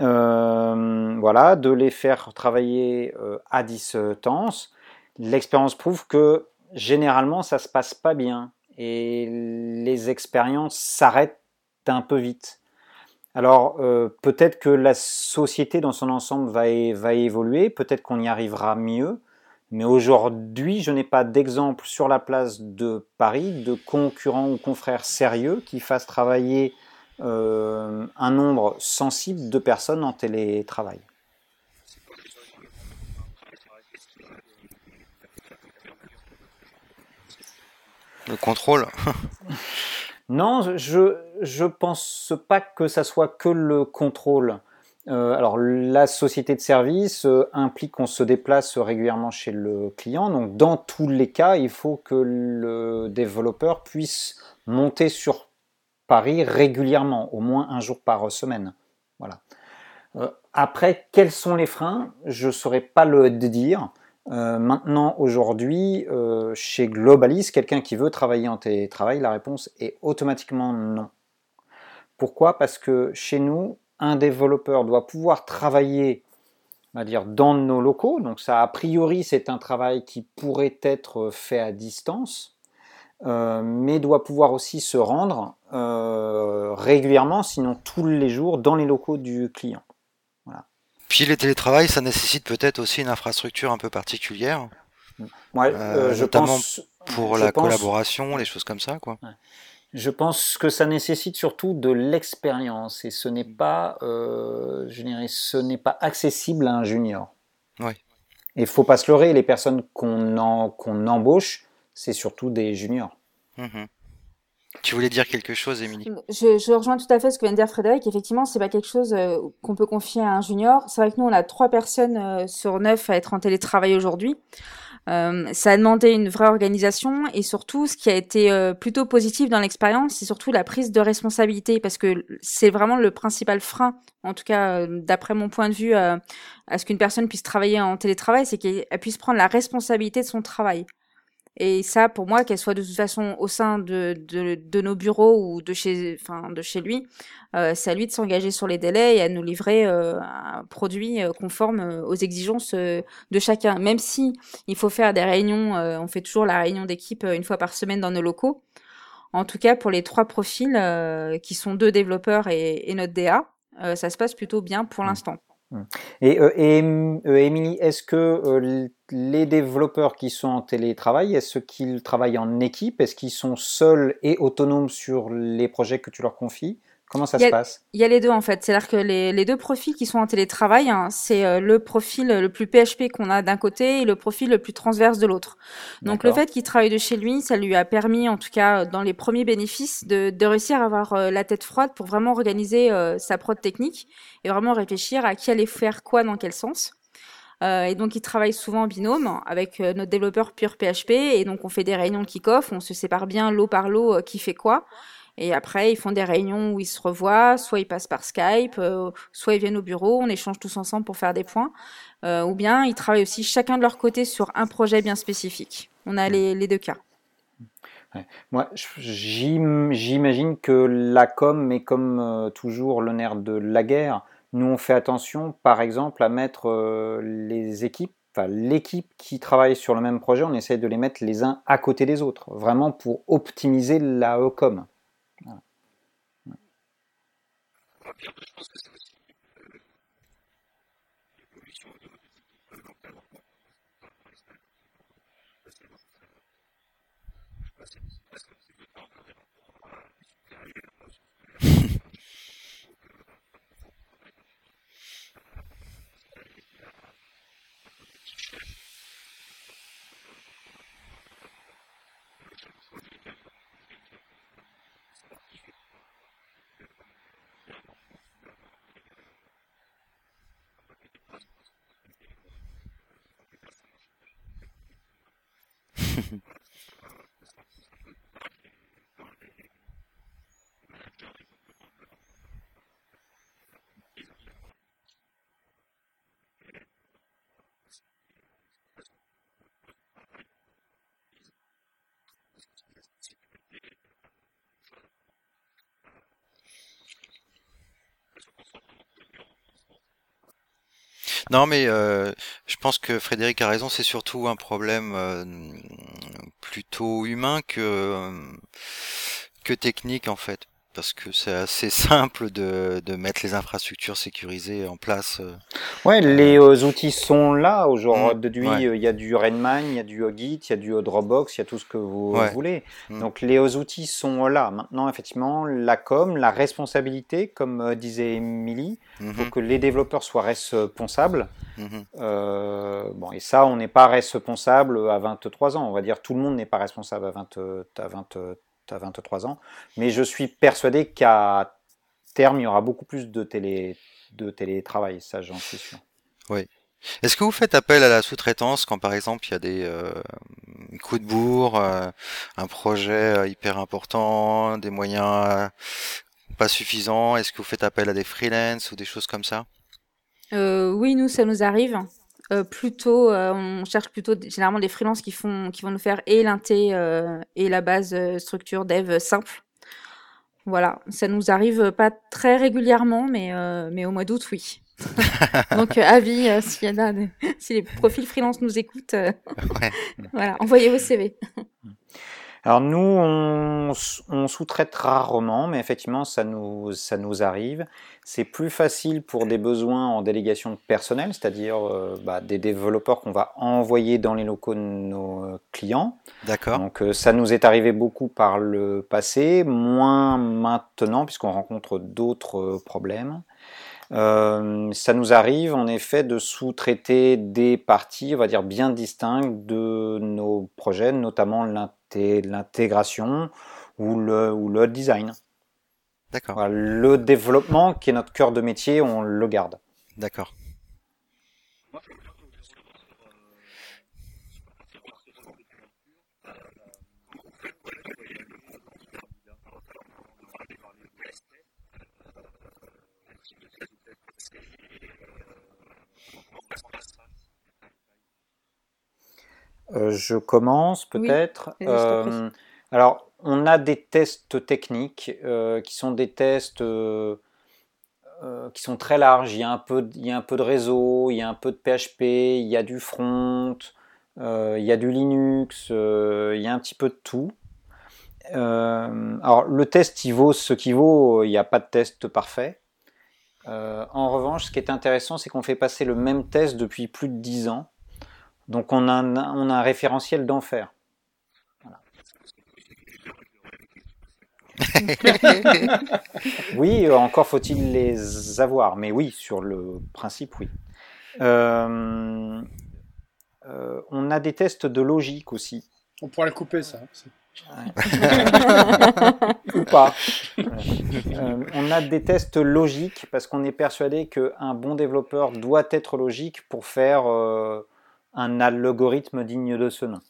C: Euh, voilà, de les faire travailler euh, à distance. L'expérience prouve que généralement ça se passe pas bien et les expériences s'arrêtent un peu vite. Alors euh, peut-être que la société dans son ensemble va, va évoluer, peut-être qu'on y arrivera mieux, mais aujourd'hui je n'ai pas d'exemple sur la place de Paris de concurrents ou confrères sérieux qui fassent travailler euh, un nombre sensible de personnes en télétravail.
D: Le contrôle
C: Non, je je pense pas que ça soit que le contrôle. Euh, alors la société de service euh, implique qu'on se déplace régulièrement chez le client. Donc dans tous les cas, il faut que le développeur puisse monter sur Paris régulièrement, au moins un jour par semaine. Voilà. Euh, après, quels sont les freins? Je ne saurais pas le dire. Maintenant, aujourd'hui, chez Globalis, quelqu'un qui veut travailler en télétravail, la réponse est automatiquement non. Pourquoi? Parce que chez nous, un développeur doit pouvoir travailler on va dire, dans nos locaux. Donc ça, a priori, c'est un travail qui pourrait être fait à distance, euh, mais doit pouvoir aussi se rendre régulièrement, sinon tous les jours, dans les locaux du client.
D: Puis le télétravail, ça nécessite peut-être aussi une infrastructure un peu particulière.
C: Ouais, euh, je
D: notamment
C: pense,
D: pour la collaboration, les choses comme ça, quoi.
C: Je pense que ça nécessite surtout de l'expérience et ce n'est pas, euh, je dirais, ce n'est pas accessible à un junior.
D: Ouais.
C: Et il faut pas se leurrer, les personnes qu'on qu'on embauche, c'est surtout des juniors.
D: Mmh tu voulais dire quelque chose, Émilie?
B: Je, je, rejoins tout à fait ce que vient de dire Frédéric. Effectivement, c'est pas quelque chose euh, qu'on peut confier à un junior. C'est vrai que nous, on a trois personnes euh, sur neuf à être en télétravail aujourd'hui. Euh, ça a demandé une vraie organisation et surtout, ce qui a été euh, plutôt positif dans l'expérience, c'est surtout la prise de responsabilité parce que c'est vraiment le principal frein, en tout cas d'après mon point de vue, à ce qu'une personne puisse travailler en télétravail, c'est qu'elle puisse prendre la responsabilité de son travail. Et ça, pour moi, qu'elle soit de toute façon au sein de, de, de nos bureaux ou de chez, enfin, de chez lui, euh, c'est à lui de s'engager sur les délais et à nous livrer euh, un produit euh, conforme euh, aux exigences de chacun. Même si il faut faire des réunions, on fait toujours la réunion d'équipe une fois par semaine dans nos locaux. En tout cas, pour les trois profils qui sont deux développeurs et, et notre DA, ça se passe plutôt bien pour mmh. l'instant.
C: Et, euh, euh, Émilie, est-ce que euh, les développeurs qui sont en télétravail, est-ce qu'ils travaillent en équipe? Est-ce qu'ils sont seuls et autonomes sur les projets que tu leur confies? Comment ça
B: se
C: passe?
B: Il y a les deux en fait. C'est-à-dire que les, les, deux profils qui sont en télétravail, hein, c'est euh, le profil le plus PHP qu'on a d'un côté et le profil le plus transverse de l'autre. Donc le fait qu'il travaille de chez lui, ça lui a permis, en tout cas dans les premiers bénéfices, de, de réussir à avoir euh, la tête froide pour vraiment organiser euh, sa prod technique et vraiment réfléchir à qui allait faire quoi dans quel sens. Euh, et donc, il travaille souvent en binôme avec notre développeur pur PHP. Et donc, on fait des réunions de kick-off, on se sépare bien lot par lot qui fait quoi. Et après, ils font des réunions où ils se revoient, soit ils passent par Skype, euh, soit ils viennent au bureau, on échange tous ensemble pour faire des points, euh, ou bien ils travaillent aussi chacun de leur côté sur un projet bien spécifique. On a les, deux cas.
C: Moi, j'imagine que la com est comme euh, toujours le nerf de la guerre. Nous, on fait attention, par exemple, à mettre les équipes Enfin, l'équipe qui travaille sur le même projet, on essaie de les mettre les uns à côté des autres, vraiment pour optimiser la com. Après, je pense que
D: Non, mais euh, je pense que Frédéric a raison, c'est surtout un problème euh, humain que, euh, que technique en fait parce que c'est assez simple de, de, mettre les infrastructures sécurisées en place. Euh.
C: Ouais, les euh, outils sont là aujourd'hui. Mm, il y a du Redmine, il y a du Git, il y a du Dropbox, il y a tout ce que vous voulez. Mm. Donc les outils sont là. Maintenant, effectivement, la com, la responsabilité, comme euh, disait Emily, il faut mm-hmm. que les développeurs soient responsables. Mm-hmm. bon, et ça, on n'est pas responsable à 23 ans. On va dire tout le monde n'est pas responsable à 20, à 20 à 23 ans. Mais je suis persuadé qu'à terme, il y aura beaucoup plus de, télé, de télétravail, ça j'en suis sûr.
D: Oui. Est-ce que vous faites appel à la sous-traitance quand par exemple il y a des euh, coups de bourre, euh, un projet euh, hyper important, des moyens pas suffisants? Est-ce que vous faites appel à des freelances ou des choses comme ça?
B: Oui, nous ça nous arrive. Euh, plutôt, euh, on cherche plutôt généralement des freelances qui font, qui vont nous faire et l'inté euh, et la base structure dev simple. Voilà, ça nous arrive pas très régulièrement, mais mais au mois d'août, oui. Donc avis s'il y en a, si les profils freelance nous écoutent, voilà, envoyez vos CV.
C: Alors nous, on, sous-traite rarement, mais effectivement, ça nous, ça nous arrive. C'est plus facile pour des besoins en délégation de personnel, c'est-à-dire euh, bah, des développeurs qu'on va envoyer dans les locaux de nos euh, clients.
D: D'accord.
C: Donc euh, ça nous est arrivé beaucoup par le passé, moins maintenant puisqu'on rencontre d'autres problèmes. Ça nous arrive en effet de sous-traiter des parties, on va dire bien distinctes de nos projets, notamment l'intégration ou le, ou le design.
D: D'accord.
C: le développement, qui est notre cœur de métier, on le garde.
D: D'accord.
C: Euh, je commence peut-être. Euh, alors, on a des tests techniques euh, qui sont des tests qui sont très larges. Il y, a un peu, il y a un peu de réseau, il y a un peu de PHP, il y a du front, il y a du Linux, il y a un petit peu de tout. alors, le test, il vaut ce qu'il vaut, il n'y a pas de test parfait. en revanche, ce qui est intéressant, c'est qu'on fait passer le même test depuis plus de 10 ans. Donc on a un, référentiel d'enfer. oui, encore faut-il les avoir, mais oui, sur le principe, oui. Euh, euh, on a des tests de logique aussi.
A: On pourra le couper, ça.
C: Ou pas. Euh, on a des tests logiques parce qu'on est persuadé qu'un bon développeur doit être logique pour faire un algorithme digne de ce nom.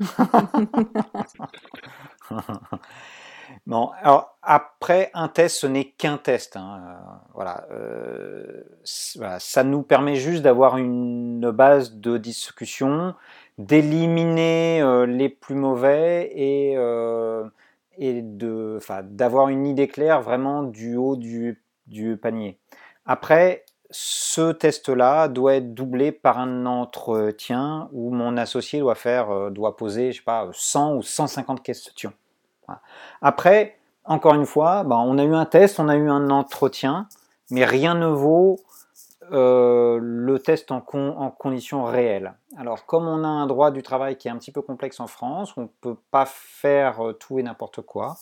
C: bon, alors après, un test, ce n'est qu'un test. Hein. Euh, voilà, ça nous permet juste d'avoir une base de discussion, d'éliminer euh, les plus mauvais et, euh, et d'avoir une idée claire vraiment du haut du du panier. Après, ce test-là doit être doublé par un entretien où mon associé doit faire, euh, doit poser, je sais pas, 100 ou 150 questions. Après, encore une fois, ben, on a eu un test, on a eu un entretien, mais rien ne vaut euh, le test en, conditions réelles. Alors, comme on a un droit du travail qui est un petit peu complexe en France, on ne peut pas faire euh, tout et n'importe quoi,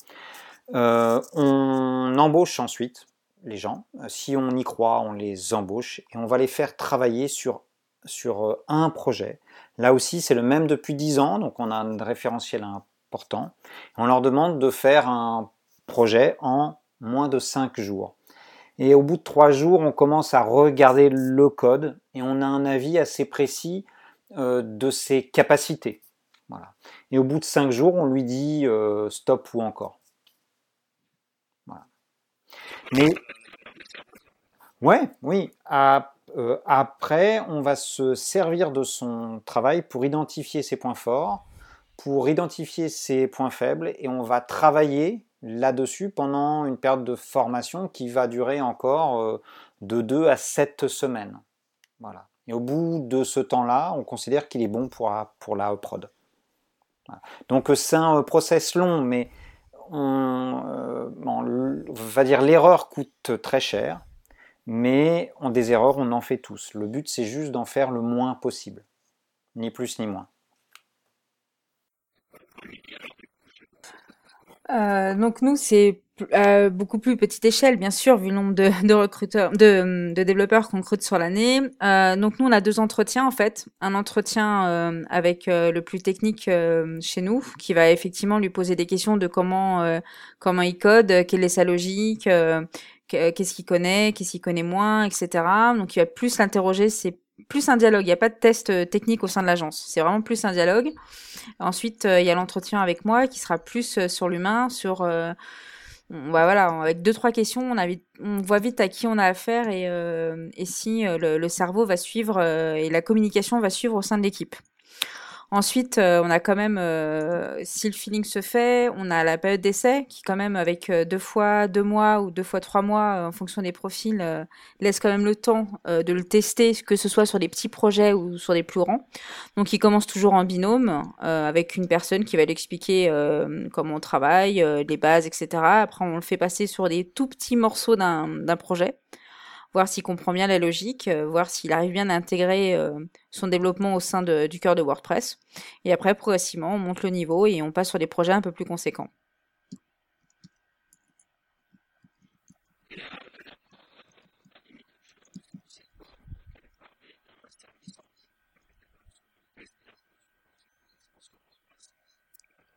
C: on embauche ensuite les gens. Euh, si on y croit, on les embauche et on va les faire travailler sur, sur euh, un projet. Là aussi, c'est le même depuis 10 ans, donc on a un référentiel important. On leur demande de faire un projet en moins de 5 jours. Et au bout de trois jours, on commence à regarder le code et on a un avis assez précis euh, de ses capacités. Voilà. Et au bout de cinq jours, on lui dit stop ou encore. Mais ouais, oui. Euh, après, on va se servir de son travail pour identifier ses points forts, pour identifier ses points faibles, et on va travailler là-dessus pendant une période de formation qui va durer encore euh, de 2 à 7 semaines. Voilà. Et au bout de ce temps-là, on considère qu'il est bon pour, pour la prod. Donc c'est un process long, mais on, euh, va dire l'erreur coûte très cher, mais en des erreurs, on en fait tous. Le but, c'est juste d'en faire le moins possible, ni plus ni moins.
B: Euh, donc nous, c'est à beaucoup plus petite échelle, bien sûr, vu le nombre de, de recruteurs, de, de développeurs qu'on recrute sur l'année. Euh, donc nous, on a deux entretiens en fait. Un entretien euh, avec euh, le plus technique euh, chez nous, qui va effectivement lui poser des questions de comment comment il code, quelle est sa logique, qu'est-ce qu'il connaît, qu'est-ce qu'il connaît moins, etc. Donc il va plus l'interroger. C'est plus un dialogue. Il n'y a pas de test technique au sein de l'agence. C'est vraiment plus un dialogue. Ensuite, il y a l'entretien avec moi qui sera plus sur l'humain, sur bah voilà, avec deux trois questions, on, a on voit vite à qui on a affaire et, euh, si euh, le, le, cerveau va suivre euh, et la communication va suivre au sein de l'équipe. Ensuite, euh, on a quand même, euh, si le feeling se fait, on a la période d'essai qui quand même avec euh, deux fois deux mois ou deux fois trois mois en fonction des profils laisse quand même le temps de le tester, que ce soit sur des petits projets ou sur des plus grands. Donc, il commence toujours en binôme avec une personne qui va l'expliquer comment on travaille, les bases, etc. Après, on le fait passer sur des tout petits morceaux d'un projet voir s'il comprend bien la logique, euh, voir s'il arrive bien à intégrer euh, son développement au sein du cœur de WordPress. Et après, progressivement, on monte le niveau et on passe sur des projets un peu plus conséquents.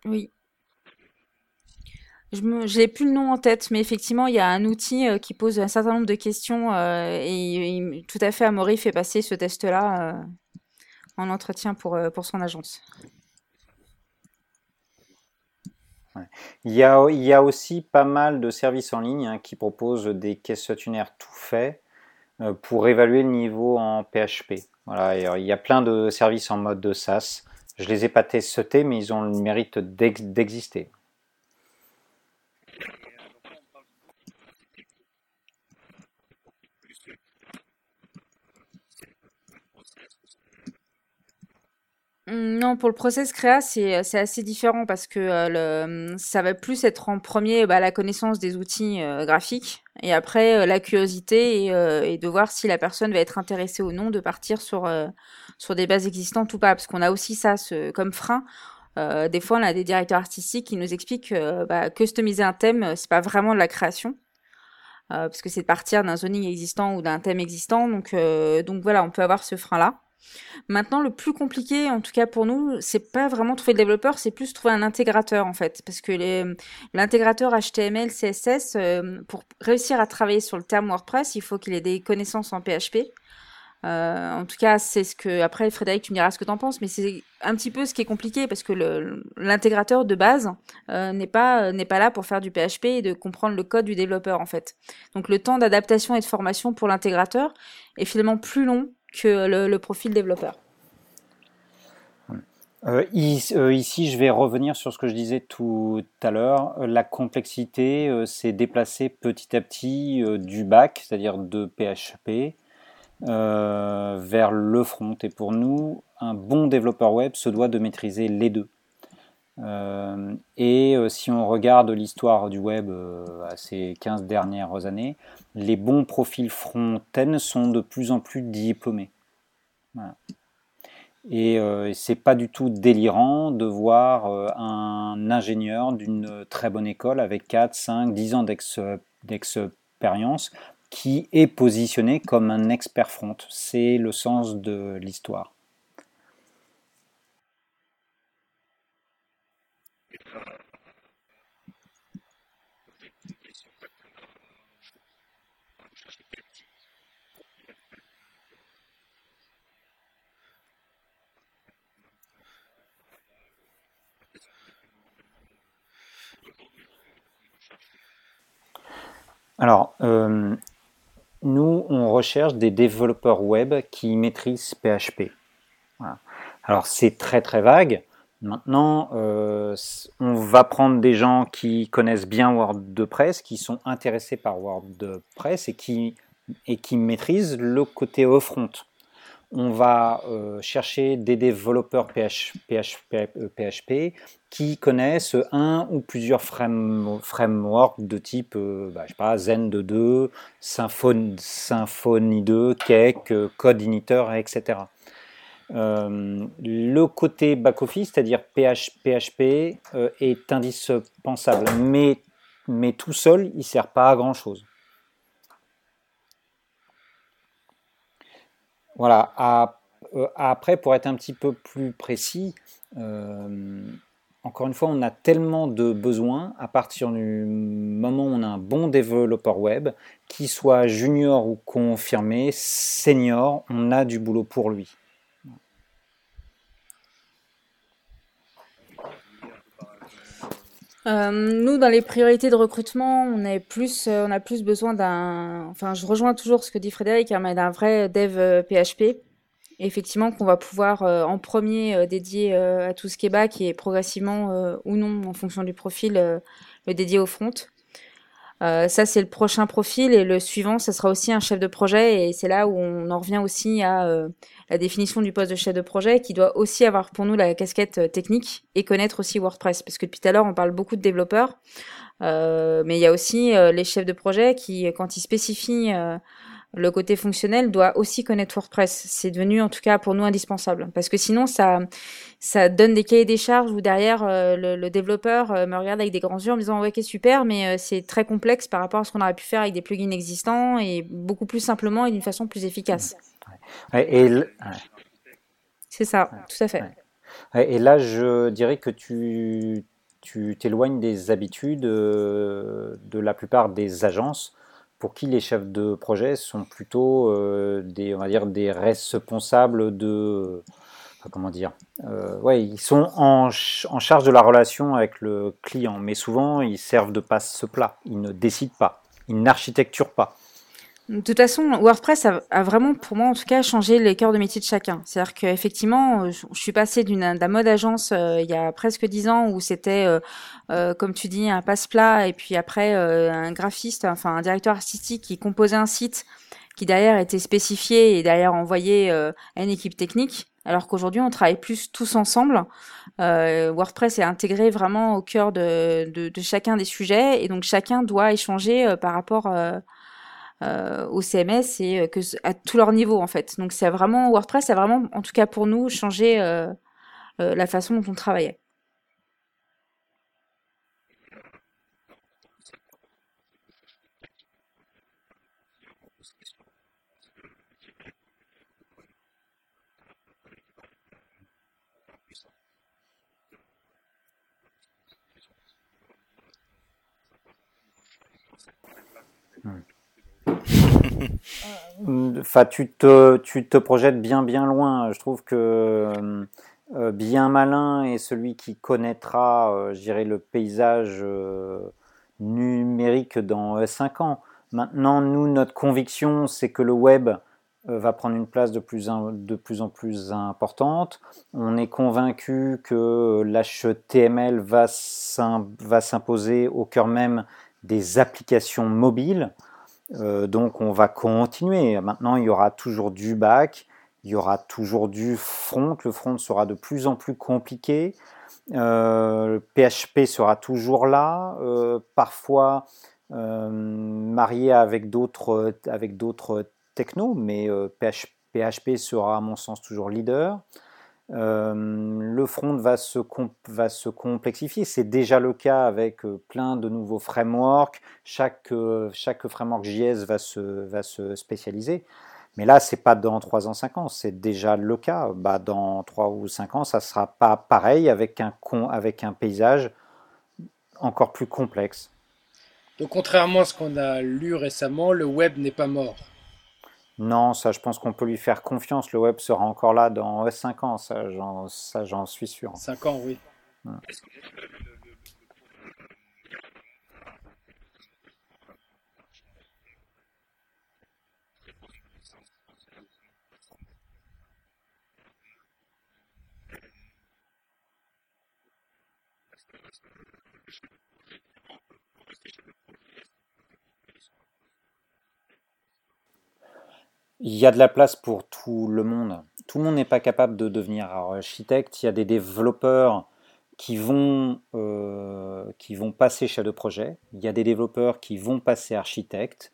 B: Oui. Je n'ai plus le nom en tête, mais effectivement, il y a un outil euh, qui pose un certain nombre de questions euh, et, tout à fait Amaury fait passer ce test-là euh, en entretien pour, pour son agence.
C: Il, y a, il y a aussi pas mal de services en ligne hein, qui proposent des questionnaires tout faits pour évaluer le niveau en PHP. Voilà, il y a plein de services en mode de SaaS. Je les ai pas testés, mais ils ont le mérite d'exister.
B: Non, pour le process créa, c'est assez différent parce que euh, le, ça va plus être en premier bah, la connaissance des outils euh, graphiques et après euh, la curiosité et, de voir si la personne va être intéressée ou non de partir sur sur des bases existantes ou pas parce qu'on a aussi ça ce, comme frein. des fois, on a des directeurs artistiques qui nous expliquent que bah, customiser un thème, c'est pas vraiment de la création. parce que c'est de partir d'un zoning existant ou d'un thème existant, donc donc voilà, on peut avoir ce frein-là. Maintenant, le plus compliqué, en tout cas pour nous, c'est pas vraiment trouver le développeur, c'est plus trouver un intégrateur en fait, parce que l'intégrateur HTML, CSS, euh, pour réussir à travailler sur le terme WordPress, il faut qu'il ait des connaissances en PHP. Euh, en tout cas, c'est ce que après Frédéric, tu me diras ce que tu en penses, mais c'est un petit peu ce qui est compliqué parce que l'intégrateur de base euh, n'est pas n'est pas là pour faire du PHP et de comprendre le code du développeur en fait. Donc le temps d'adaptation et de formation pour l'intégrateur est finalement plus long que le, profil développeur.
C: Euh, euh, ici, je vais revenir sur ce que je disais tout à l'heure. La complexité euh, s'est déplacée petit à petit du bac, c'est-à-dire de PHP, vers le front. Et pour nous, un bon développeur web se doit de maîtriser les deux. Et si on regarde l'histoire du web à ces 15 dernières années, les bons profils front-end sont de plus en plus diplômés. Et euh, c'est pas du tout délirant de voir euh, un ingénieur d'une très bonne école avec 4, 5, 10 ans d'expérience qui est positionné comme un expert front. C'est le sens de l'histoire. Alors, euh, nous, on recherche des développeurs web qui maîtrisent PHP. Alors, c'est très très vague. Maintenant, euh, on va prendre des gens qui connaissent bien WordPress, qui sont intéressés par WordPress et qui, et qui maîtrisent le côté front on va euh, chercher des développeurs PHP, qui connaissent un ou plusieurs frameworks de type euh, bah, Zen 2, Symfony, Symfony 2, Cake, Code Initer, etc. Euh, le côté back-office, c'est-à-dire PHP, est indispensable, mais, mais tout seul, il ne sert pas à grand-chose. Voilà. Euh, après, pour être un petit peu plus précis, euh, encore une fois, on a tellement de besoins à partir du moment où on a un bon développeur web, qu'il soit junior ou confirmé, senior, on a du boulot pour lui.
B: Euh, nous, dans les priorités de recrutement, on, est plus, on a plus besoin d'un. Enfin, je rejoins toujours ce que dit Frédéric, hein, mais d'un vrai dev PHP. Euh, effectivement, qu'on va pouvoir euh, en premier dédier à tout ce qui est back et progressivement ou non, en fonction du profil, le dédier au front. Euh, ça, c'est le prochain profil. Et le suivant, ça sera aussi un chef de projet. Et c'est là où on en revient aussi à euh, la définition du poste de chef de projet, qui doit aussi avoir pour nous la casquette euh, technique et connaître aussi WordPress. Parce que depuis tout à l'heure, on parle beaucoup de développeurs. mais il y a aussi les chefs de projet qui, quand ils spécifient le côté fonctionnel doit aussi connaître WordPress. C'est devenu en tout cas pour nous indispensable. Parce que sinon ça ça donne des cahiers des charges où derrière euh, le, développeur euh, me regarde avec des grands yeux en me disant ouais ok super mais euh, c'est très complexe par rapport à ce qu'on aurait pu faire avec des plugins existants et beaucoup plus simplement et d'une façon plus efficace. et C'est ça, tout à fait.
C: Et là je dirais que tu tu t'éloignes des habitudes de la plupart des agences pour qui les chefs de projet sont plutôt euh, des, on va dire, des responsables de, comment dire, euh, ils sont en, en, charge de la relation avec le client, mais souvent ils servent de passe-plat, ils ne décident pas, ils n'architecturent pas.
B: De toute façon, WordPress a, vraiment, pour moi en tout cas, changé les cœurs de métier de chacun. C'est-à-dire qu'effectivement, je, je suis passée d'un mode agence euh, il y a presque dix ans où c'était, euh, euh, comme tu dis, un passe-plat et puis après un graphiste, enfin un directeur artistique qui composait un site qui derrière était spécifié et derrière envoyé à une équipe technique. Alors qu'aujourd'hui, on travaille plus tous ensemble. WordPress est intégré vraiment au cœur de, de, de, chacun des sujets et donc chacun doit échanger par rapport euh, au CMS et euh, que à tous leurs niveaux en fait. Donc c'est vraiment WordPress a vraiment, en tout cas pour nous, changé euh, la façon dont on travaillait.
C: Enfin, tu te, tu te projettes bien, bien loin. Je trouve que euh, bien malin est celui qui connaîtra, euh, je dirais, le paysage euh, numérique dans 5 ans. Maintenant, nous, notre conviction, c'est que le web va prendre une place de plus, de plus en plus importante. On est convaincu que l'HTML va s'imposer au cœur même des applications mobiles. Euh, donc on va continuer. Maintenant, il y aura toujours du back, il y aura toujours du front. Le front sera de plus en plus compliqué. Euh, PHP sera toujours là, euh, parfois marié avec d'autres avec d'autres technos, mais PHP sera à mon sens toujours leader. Euh, le front va se, va se complexifier. C'est déjà le cas avec euh, plein de nouveaux frameworks. Chaque, euh, chaque framework JS va se, va se spécialiser. Mais là, c'est pas dans 3 ans, 5 ans, c'est déjà le cas. Bah, dans 3 ou 5 ans, ça sera pas pareil avec un, avec un paysage encore plus complexe.
A: Donc, contrairement à ce qu'on a lu récemment, le web n'est pas mort.
C: Non, ça, je pense qu'on peut lui faire confiance. Le web sera encore là dans 5 ans, ça, j'en suis sûr.
A: 5 ans, oui.
C: Il y a de la place pour tout le monde. Tout le monde n'est pas capable de devenir architecte. Il y a des développeurs qui vont, euh, qui vont passer chef de projet. Il y a des développeurs qui vont passer architecte.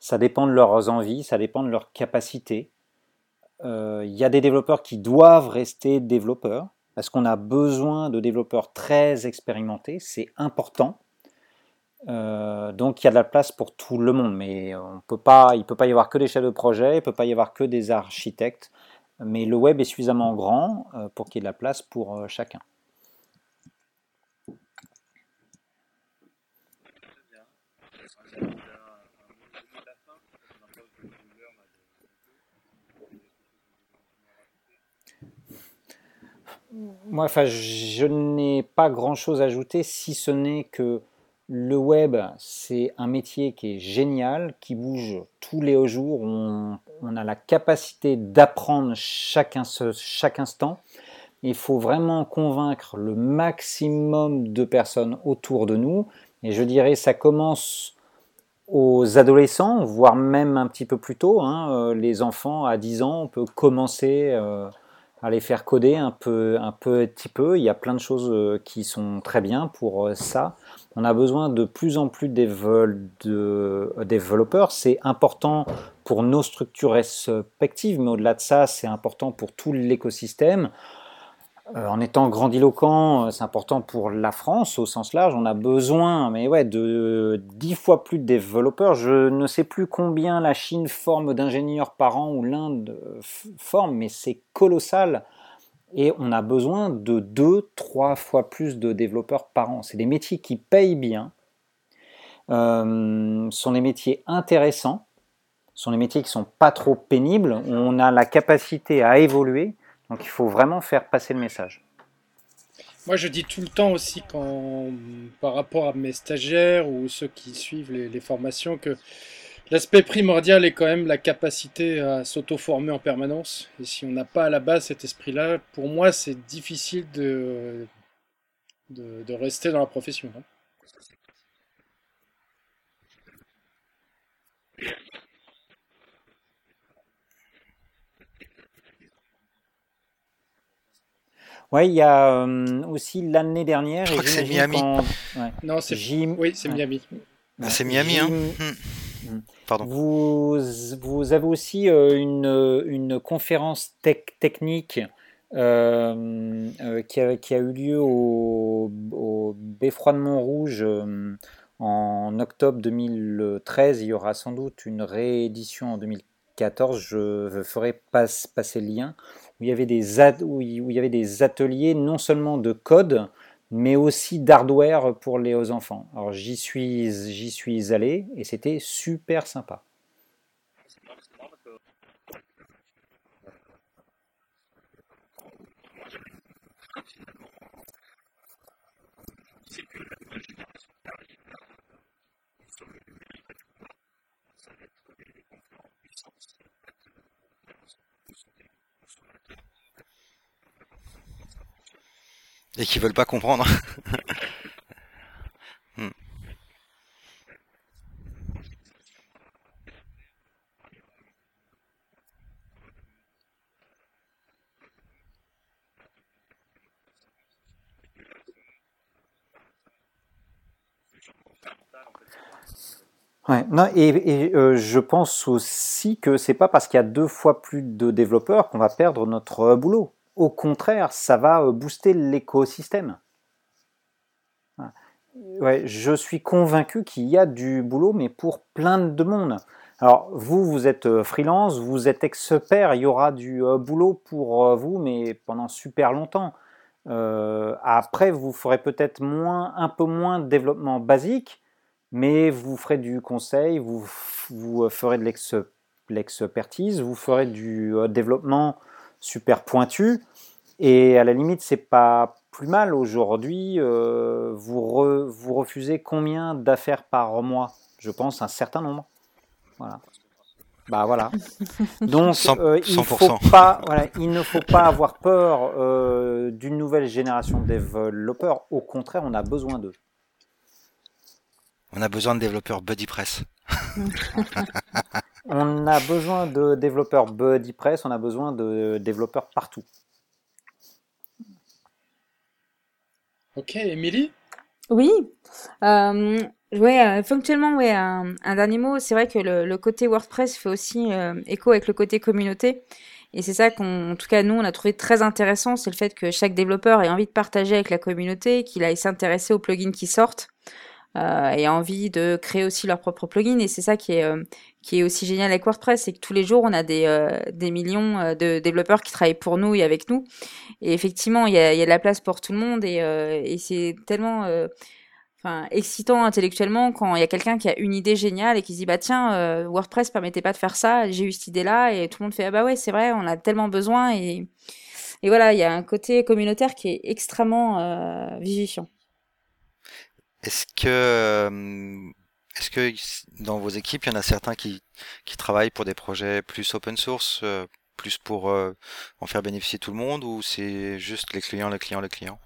C: Ça dépend de leurs envies, ça dépend de leurs capacités. Euh, il y a des développeurs qui doivent rester développeurs. Parce qu'on a besoin de développeurs très expérimentés, c'est important. Euh, donc il y a de la place pour tout le monde, mais on peut pas, il ne peut pas y avoir que des chefs de projet, il ne peut pas y avoir que des architectes, mais le web est suffisamment grand euh, pour qu'il y ait de la place pour euh, chacun. Moi, enfin, je n'ai pas grand-chose à ajouter, si ce n'est que le web, c'est un métier qui est génial, qui bouge tous les jours. On, a la capacité d'apprendre chaque, chaque instant. Il faut vraiment convaincre le maximum de personnes autour de nous. Et je dirais, ça commence aux adolescents, voire même un petit peu plus tôt. Hein. Euh, les enfants à 10 ans, on peut commencer euh, à les faire coder un peu, un petit peu. Il y a plein de choses euh, qui sont très bien pour ça on a besoin de plus en plus de développeurs. C'est important pour nos structures respectives, mais au-delà de ça, c'est important pour tout l'écosystème. Euh, en étant grandiloquent, c'est important pour la France au sens large. On a besoin, mais ouais, de dix fois plus de développeurs. Je ne sais plus combien la Chine forme d'ingénieurs par an ou l'Inde forme, mais c'est colossal et on a besoin de deux, trois fois plus de développeurs par an. C'est des métiers qui payent bien, euh, sont des métiers intéressants, sont des métiers qui sont pas trop pénibles, on a la capacité à évoluer, donc il faut vraiment faire passer le message.
A: Moi, je dis tout le temps aussi, quand, par rapport à mes stagiaires ou ceux qui suivent les formations, que L'aspect primordial est quand même la capacité à s'auto-former en permanence. Et si on n'a pas à la base cet esprit-là, pour moi, c'est difficile de, de, rester dans la profession. Hein.
C: Oui, il y a euh, aussi l'année dernière.
D: Je crois que c'est Miami.
A: Non, c'est Oui, c'est Miami.
D: Ah, c'est Miami, hein. Hmm.
C: Vous, vous, avez aussi euh, une, une, conférence technique euh, euh, qui, a, qui, a, eu lieu au, au Beffroi de Montrouge en octobre 2013. Il y aura sans doute une réédition en 2014. Je ferai passer le lien. Où il, y avait des où il y avait des ateliers non seulement de code, mais aussi d'hardware pour les enfants. Alors j'y suis, j'y suis allé et c'était super sympa.
D: Et qui veulent pas comprendre. Hmm.
C: Ouais, non, et, euh, je pense aussi que c'est pas parce qu'il y a deux fois plus de développeurs qu'on va perdre notre euh, boulot. Au contraire, ça va euh, booster l'écosystème. Je suis convaincu qu'il y a du boulot, mais pour plein de monde. Alors, vous, vous êtes euh, freelance, vous êtes expert, il y aura du euh, boulot pour vous, mais pendant super longtemps. après, vous ferez peut-être moins, un peu moins de développement basique, mais vous ferez du conseil, vous, vous ferez de l'expertise, vous ferez du développement super pointu. Et à la limite, c'est pas plus mal aujourd'hui. Euh, vous, vous refusez combien d'affaires par mois? Je pense un certain nombre. Voilà. Bah voilà. Donc euh, il, faut pas, voilà, il ne faut pas avoir peur euh, d'une nouvelle génération de développeurs. Au contraire, on a besoin d'eux.
D: On a besoin de développeurs BuddyPress.
C: On a besoin de développeurs BuddyPress, on a besoin de développeurs partout.
A: Ok, Émilie?
B: Oui. Euh, ouais, euh, fonctionnellement, ouais, un, dernier mot. C'est vrai que le, côté WordPress fait aussi euh, écho avec le côté communauté. Et c'est ça qu'en tout cas, nous, on a trouvé très intéressant, c'est le fait que chaque développeur ait envie de partager avec la communauté, qu'il aille s'intéresser aux plugins qui sortent, euh, et envie de créer aussi leur propre plugin. Et c'est ça qui est, euh, qui est aussi génial avec WordPress, c'est que tous les jours, on a des, euh, des millions euh, de développeurs qui travaillent pour nous et avec nous. Et effectivement, il y a, y a de la place pour tout le monde, et, et c'est tellement enfin, excitant intellectuellement quand il y a quelqu'un qui a une idée géniale et qui se dit bah tiens euh, WordPress permettait pas de faire ça j'ai eu cette idée là et tout le monde fait ah bah ouais c'est vrai on a tellement besoin et et voilà il y a un côté communautaire qui est extrêmement euh, vivifiant
D: est-ce que euh, est-ce que dans vos équipes il y en a certains qui qui travaillent pour des projets plus open source euh, plus pour en faire bénéficier tout le monde ou c'est juste les clients les clients les clients?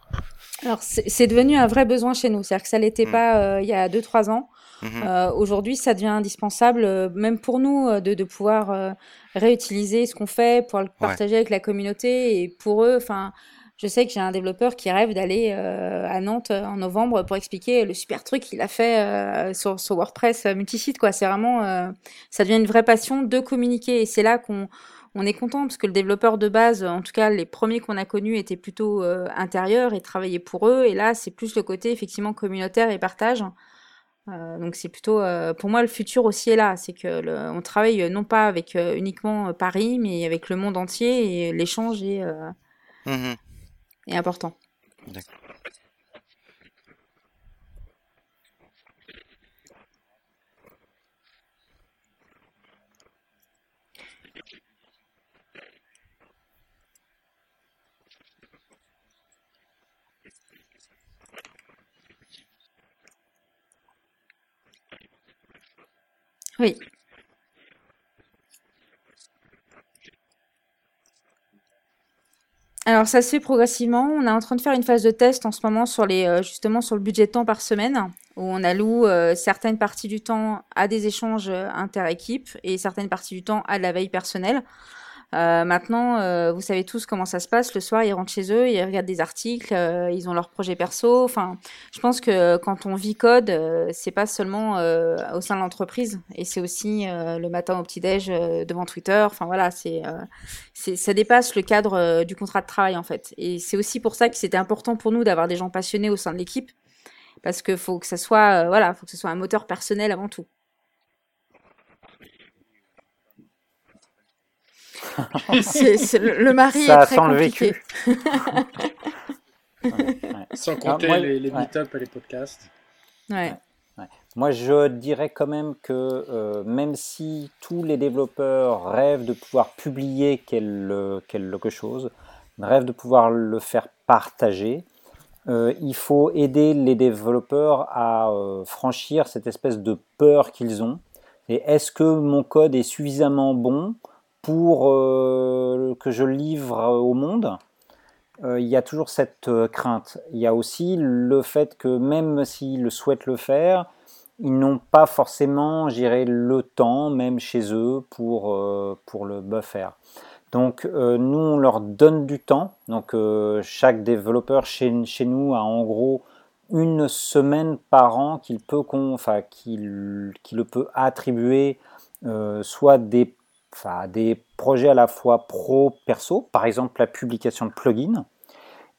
B: Alors, c'est devenu un vrai besoin chez nous. C'est-à-dire que ça l'était mmh. pas euh, il y a 2-3 ans. Mmh euh, Aujourd'hui, ça devient indispensable, euh, même pour nous, euh, de, de pouvoir euh, réutiliser ce qu'on fait, pour le partager avec la communauté. Et pour eux, enfin, je sais que j'ai un développeur qui rêve d'aller à Nantes en novembre pour expliquer le super truc qu'il a fait sur, sur, WordPress multisite. Quoi. C'est vraiment, ça devient une vraie passion de communiquer. Et c'est là qu'on on est content parce que le développeur de base, en tout cas les premiers qu'on a connus étaient plutôt euh, intérieurs et travaillaient pour eux. Et là, c'est plus le côté effectivement communautaire et partage. Euh, donc c'est plutôt, euh, pour moi, le futur aussi est là. C'est que on travaille non pas avec uniquement Paris, mais avec le monde entier et l'échange est, mmh est important. D'accord. Oui. Alors ça se fait progressivement. On est en train de faire une phase de test en ce moment sur les euh, justement sur le budget de temps par semaine où on alloue euh, certaines parties du temps à des échanges euh, inter-équipes et certaines parties du temps à de la veille personnelle. Euh, maintenant, euh, vous savez tous comment ça se passe. Le soir, ils rentrent chez eux, ils regardent des articles, euh, ils ont leur projet perso. Enfin, je pense que quand on vit code, c'est pas seulement au sein de l'entreprise, et c'est aussi le matin au petit déj devant Twitter. Enfin voilà, c'est, ça dépasse le cadre du contrat de travail en fait. Et c'est aussi pour ça que c'était important pour nous d'avoir des gens passionnés au sein de l'équipe, parce que faut que ça soit, voilà, faut que ce soit un moteur personnel avant tout. c'est, le, mari est très sent compliqué. le
A: vécu. Sans compter les, les meet-up et les podcasts.
B: Ouais.
C: Moi, je dirais quand même que euh, même si tous les développeurs rêvent de pouvoir publier quelque chose, rêvent de pouvoir le faire partager, euh, il faut aider les développeurs à euh, franchir cette espèce de peur qu'ils ont. Et est-ce que mon code est suffisamment bon pour euh, que je livre au monde, euh, il y a toujours cette euh, crainte. Il y a aussi le fait que même s'ils souhaitent le faire, ils n'ont pas forcément, j'irai, le temps, même chez eux, pour, pour le buffer. Donc nous, on leur donne du temps. Donc chaque développeur chez, chez nous a en gros une semaine par an qu'il peut, enfin, qu'il, qu'il peut attribuer soit des des projets à la fois pro-perso, par exemple la publication de plugins.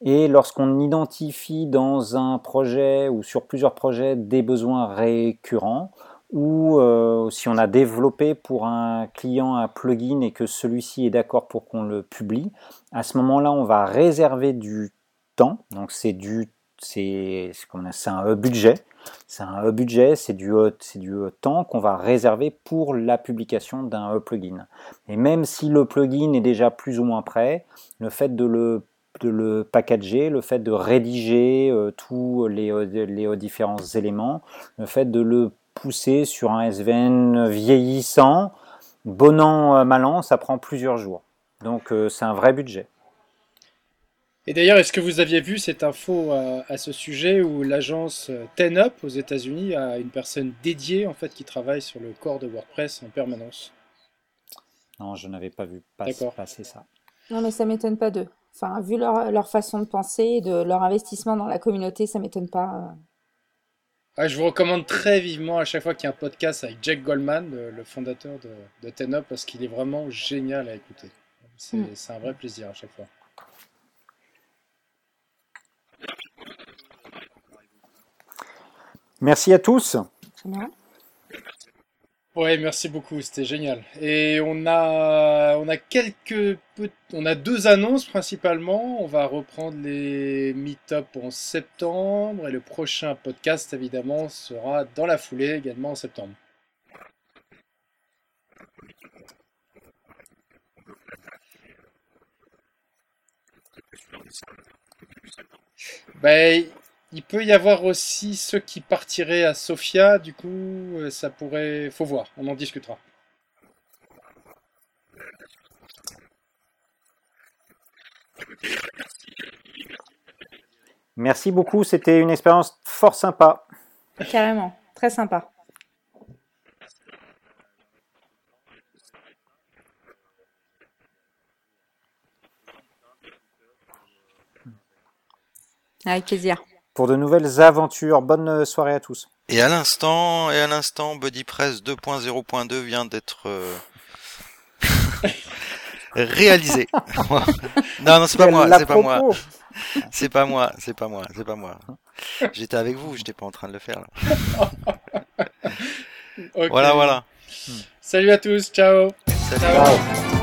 C: Et lorsqu'on identifie dans un projet ou sur plusieurs projets des besoins récurrents, ou euh, si on a développé pour un client un plugin et que celui-ci est d'accord pour qu'on le publie, à ce moment-là, on va réserver du temps. Donc c'est du c'est un budget c'est un budget, c'est du, du temps qu'on va réserver pour la publication d'un plugin. Et même si le plugin est déjà plus ou moins prêt, le fait de le packager, le fait de rédiger euh, tous les, différents éléments, le fait de le pousser sur un SVN vieillissant, bon an, euh, mal an, ça prend plusieurs jours. Donc euh, c'est un vrai budget.
A: Et d'ailleurs, est-ce que vous aviez vu cette info à, ce sujet où l'agence TenUp aux États-Unis a une personne dédiée en fait qui travaille sur le corps de WordPress en permanence?
C: Non, je n'avais pas vu
A: D'accord.
C: passer ça.
B: Non, mais ça m'étonne pas d'eux. Enfin, vu leur, leur façon de penser et de leur investissement dans la communauté, ça m'étonne pas. euh.
A: Ah, je vous recommande très vivement à chaque fois qu'il y a un podcast avec Jack Goldman, le, le fondateur de, de Tenop, parce qu'il est vraiment génial à écouter. C'est
B: Mm.
A: c'est un vrai plaisir à chaque fois.
C: Merci à tous.
B: Bien.
A: Ouais, merci beaucoup, c'était génial. Et on a, on a quelques, on a deux annonces principalement. On va reprendre les meet-up en septembre et le prochain podcast évidemment sera dans la foulée également en septembre. Ben, il peut y avoir aussi ceux qui partiraient à Sofia, du coup, euh, ça pourrait, faut voir, on en discutera.
C: Merci beaucoup, c'était une expérience fort sympa.
B: Carrément. Très sympa. Avec plaisir.
C: Pour de nouvelles aventures, bonne soirée à tous.
D: Et à l'instant, et à l'instant, BuddyPress 2.0.2 vient d'être euh, réalisé. non, non, c'est pas moi, c'est pas moi, c'est pas moi, c'est pas moi, c'est pas moi. J'étais avec vous, j'étais pas en train de le faire. Là. Voilà, voilà.
A: Salut à tous, ciao.
D: Salut.
A: Ciao.
C: Ciao.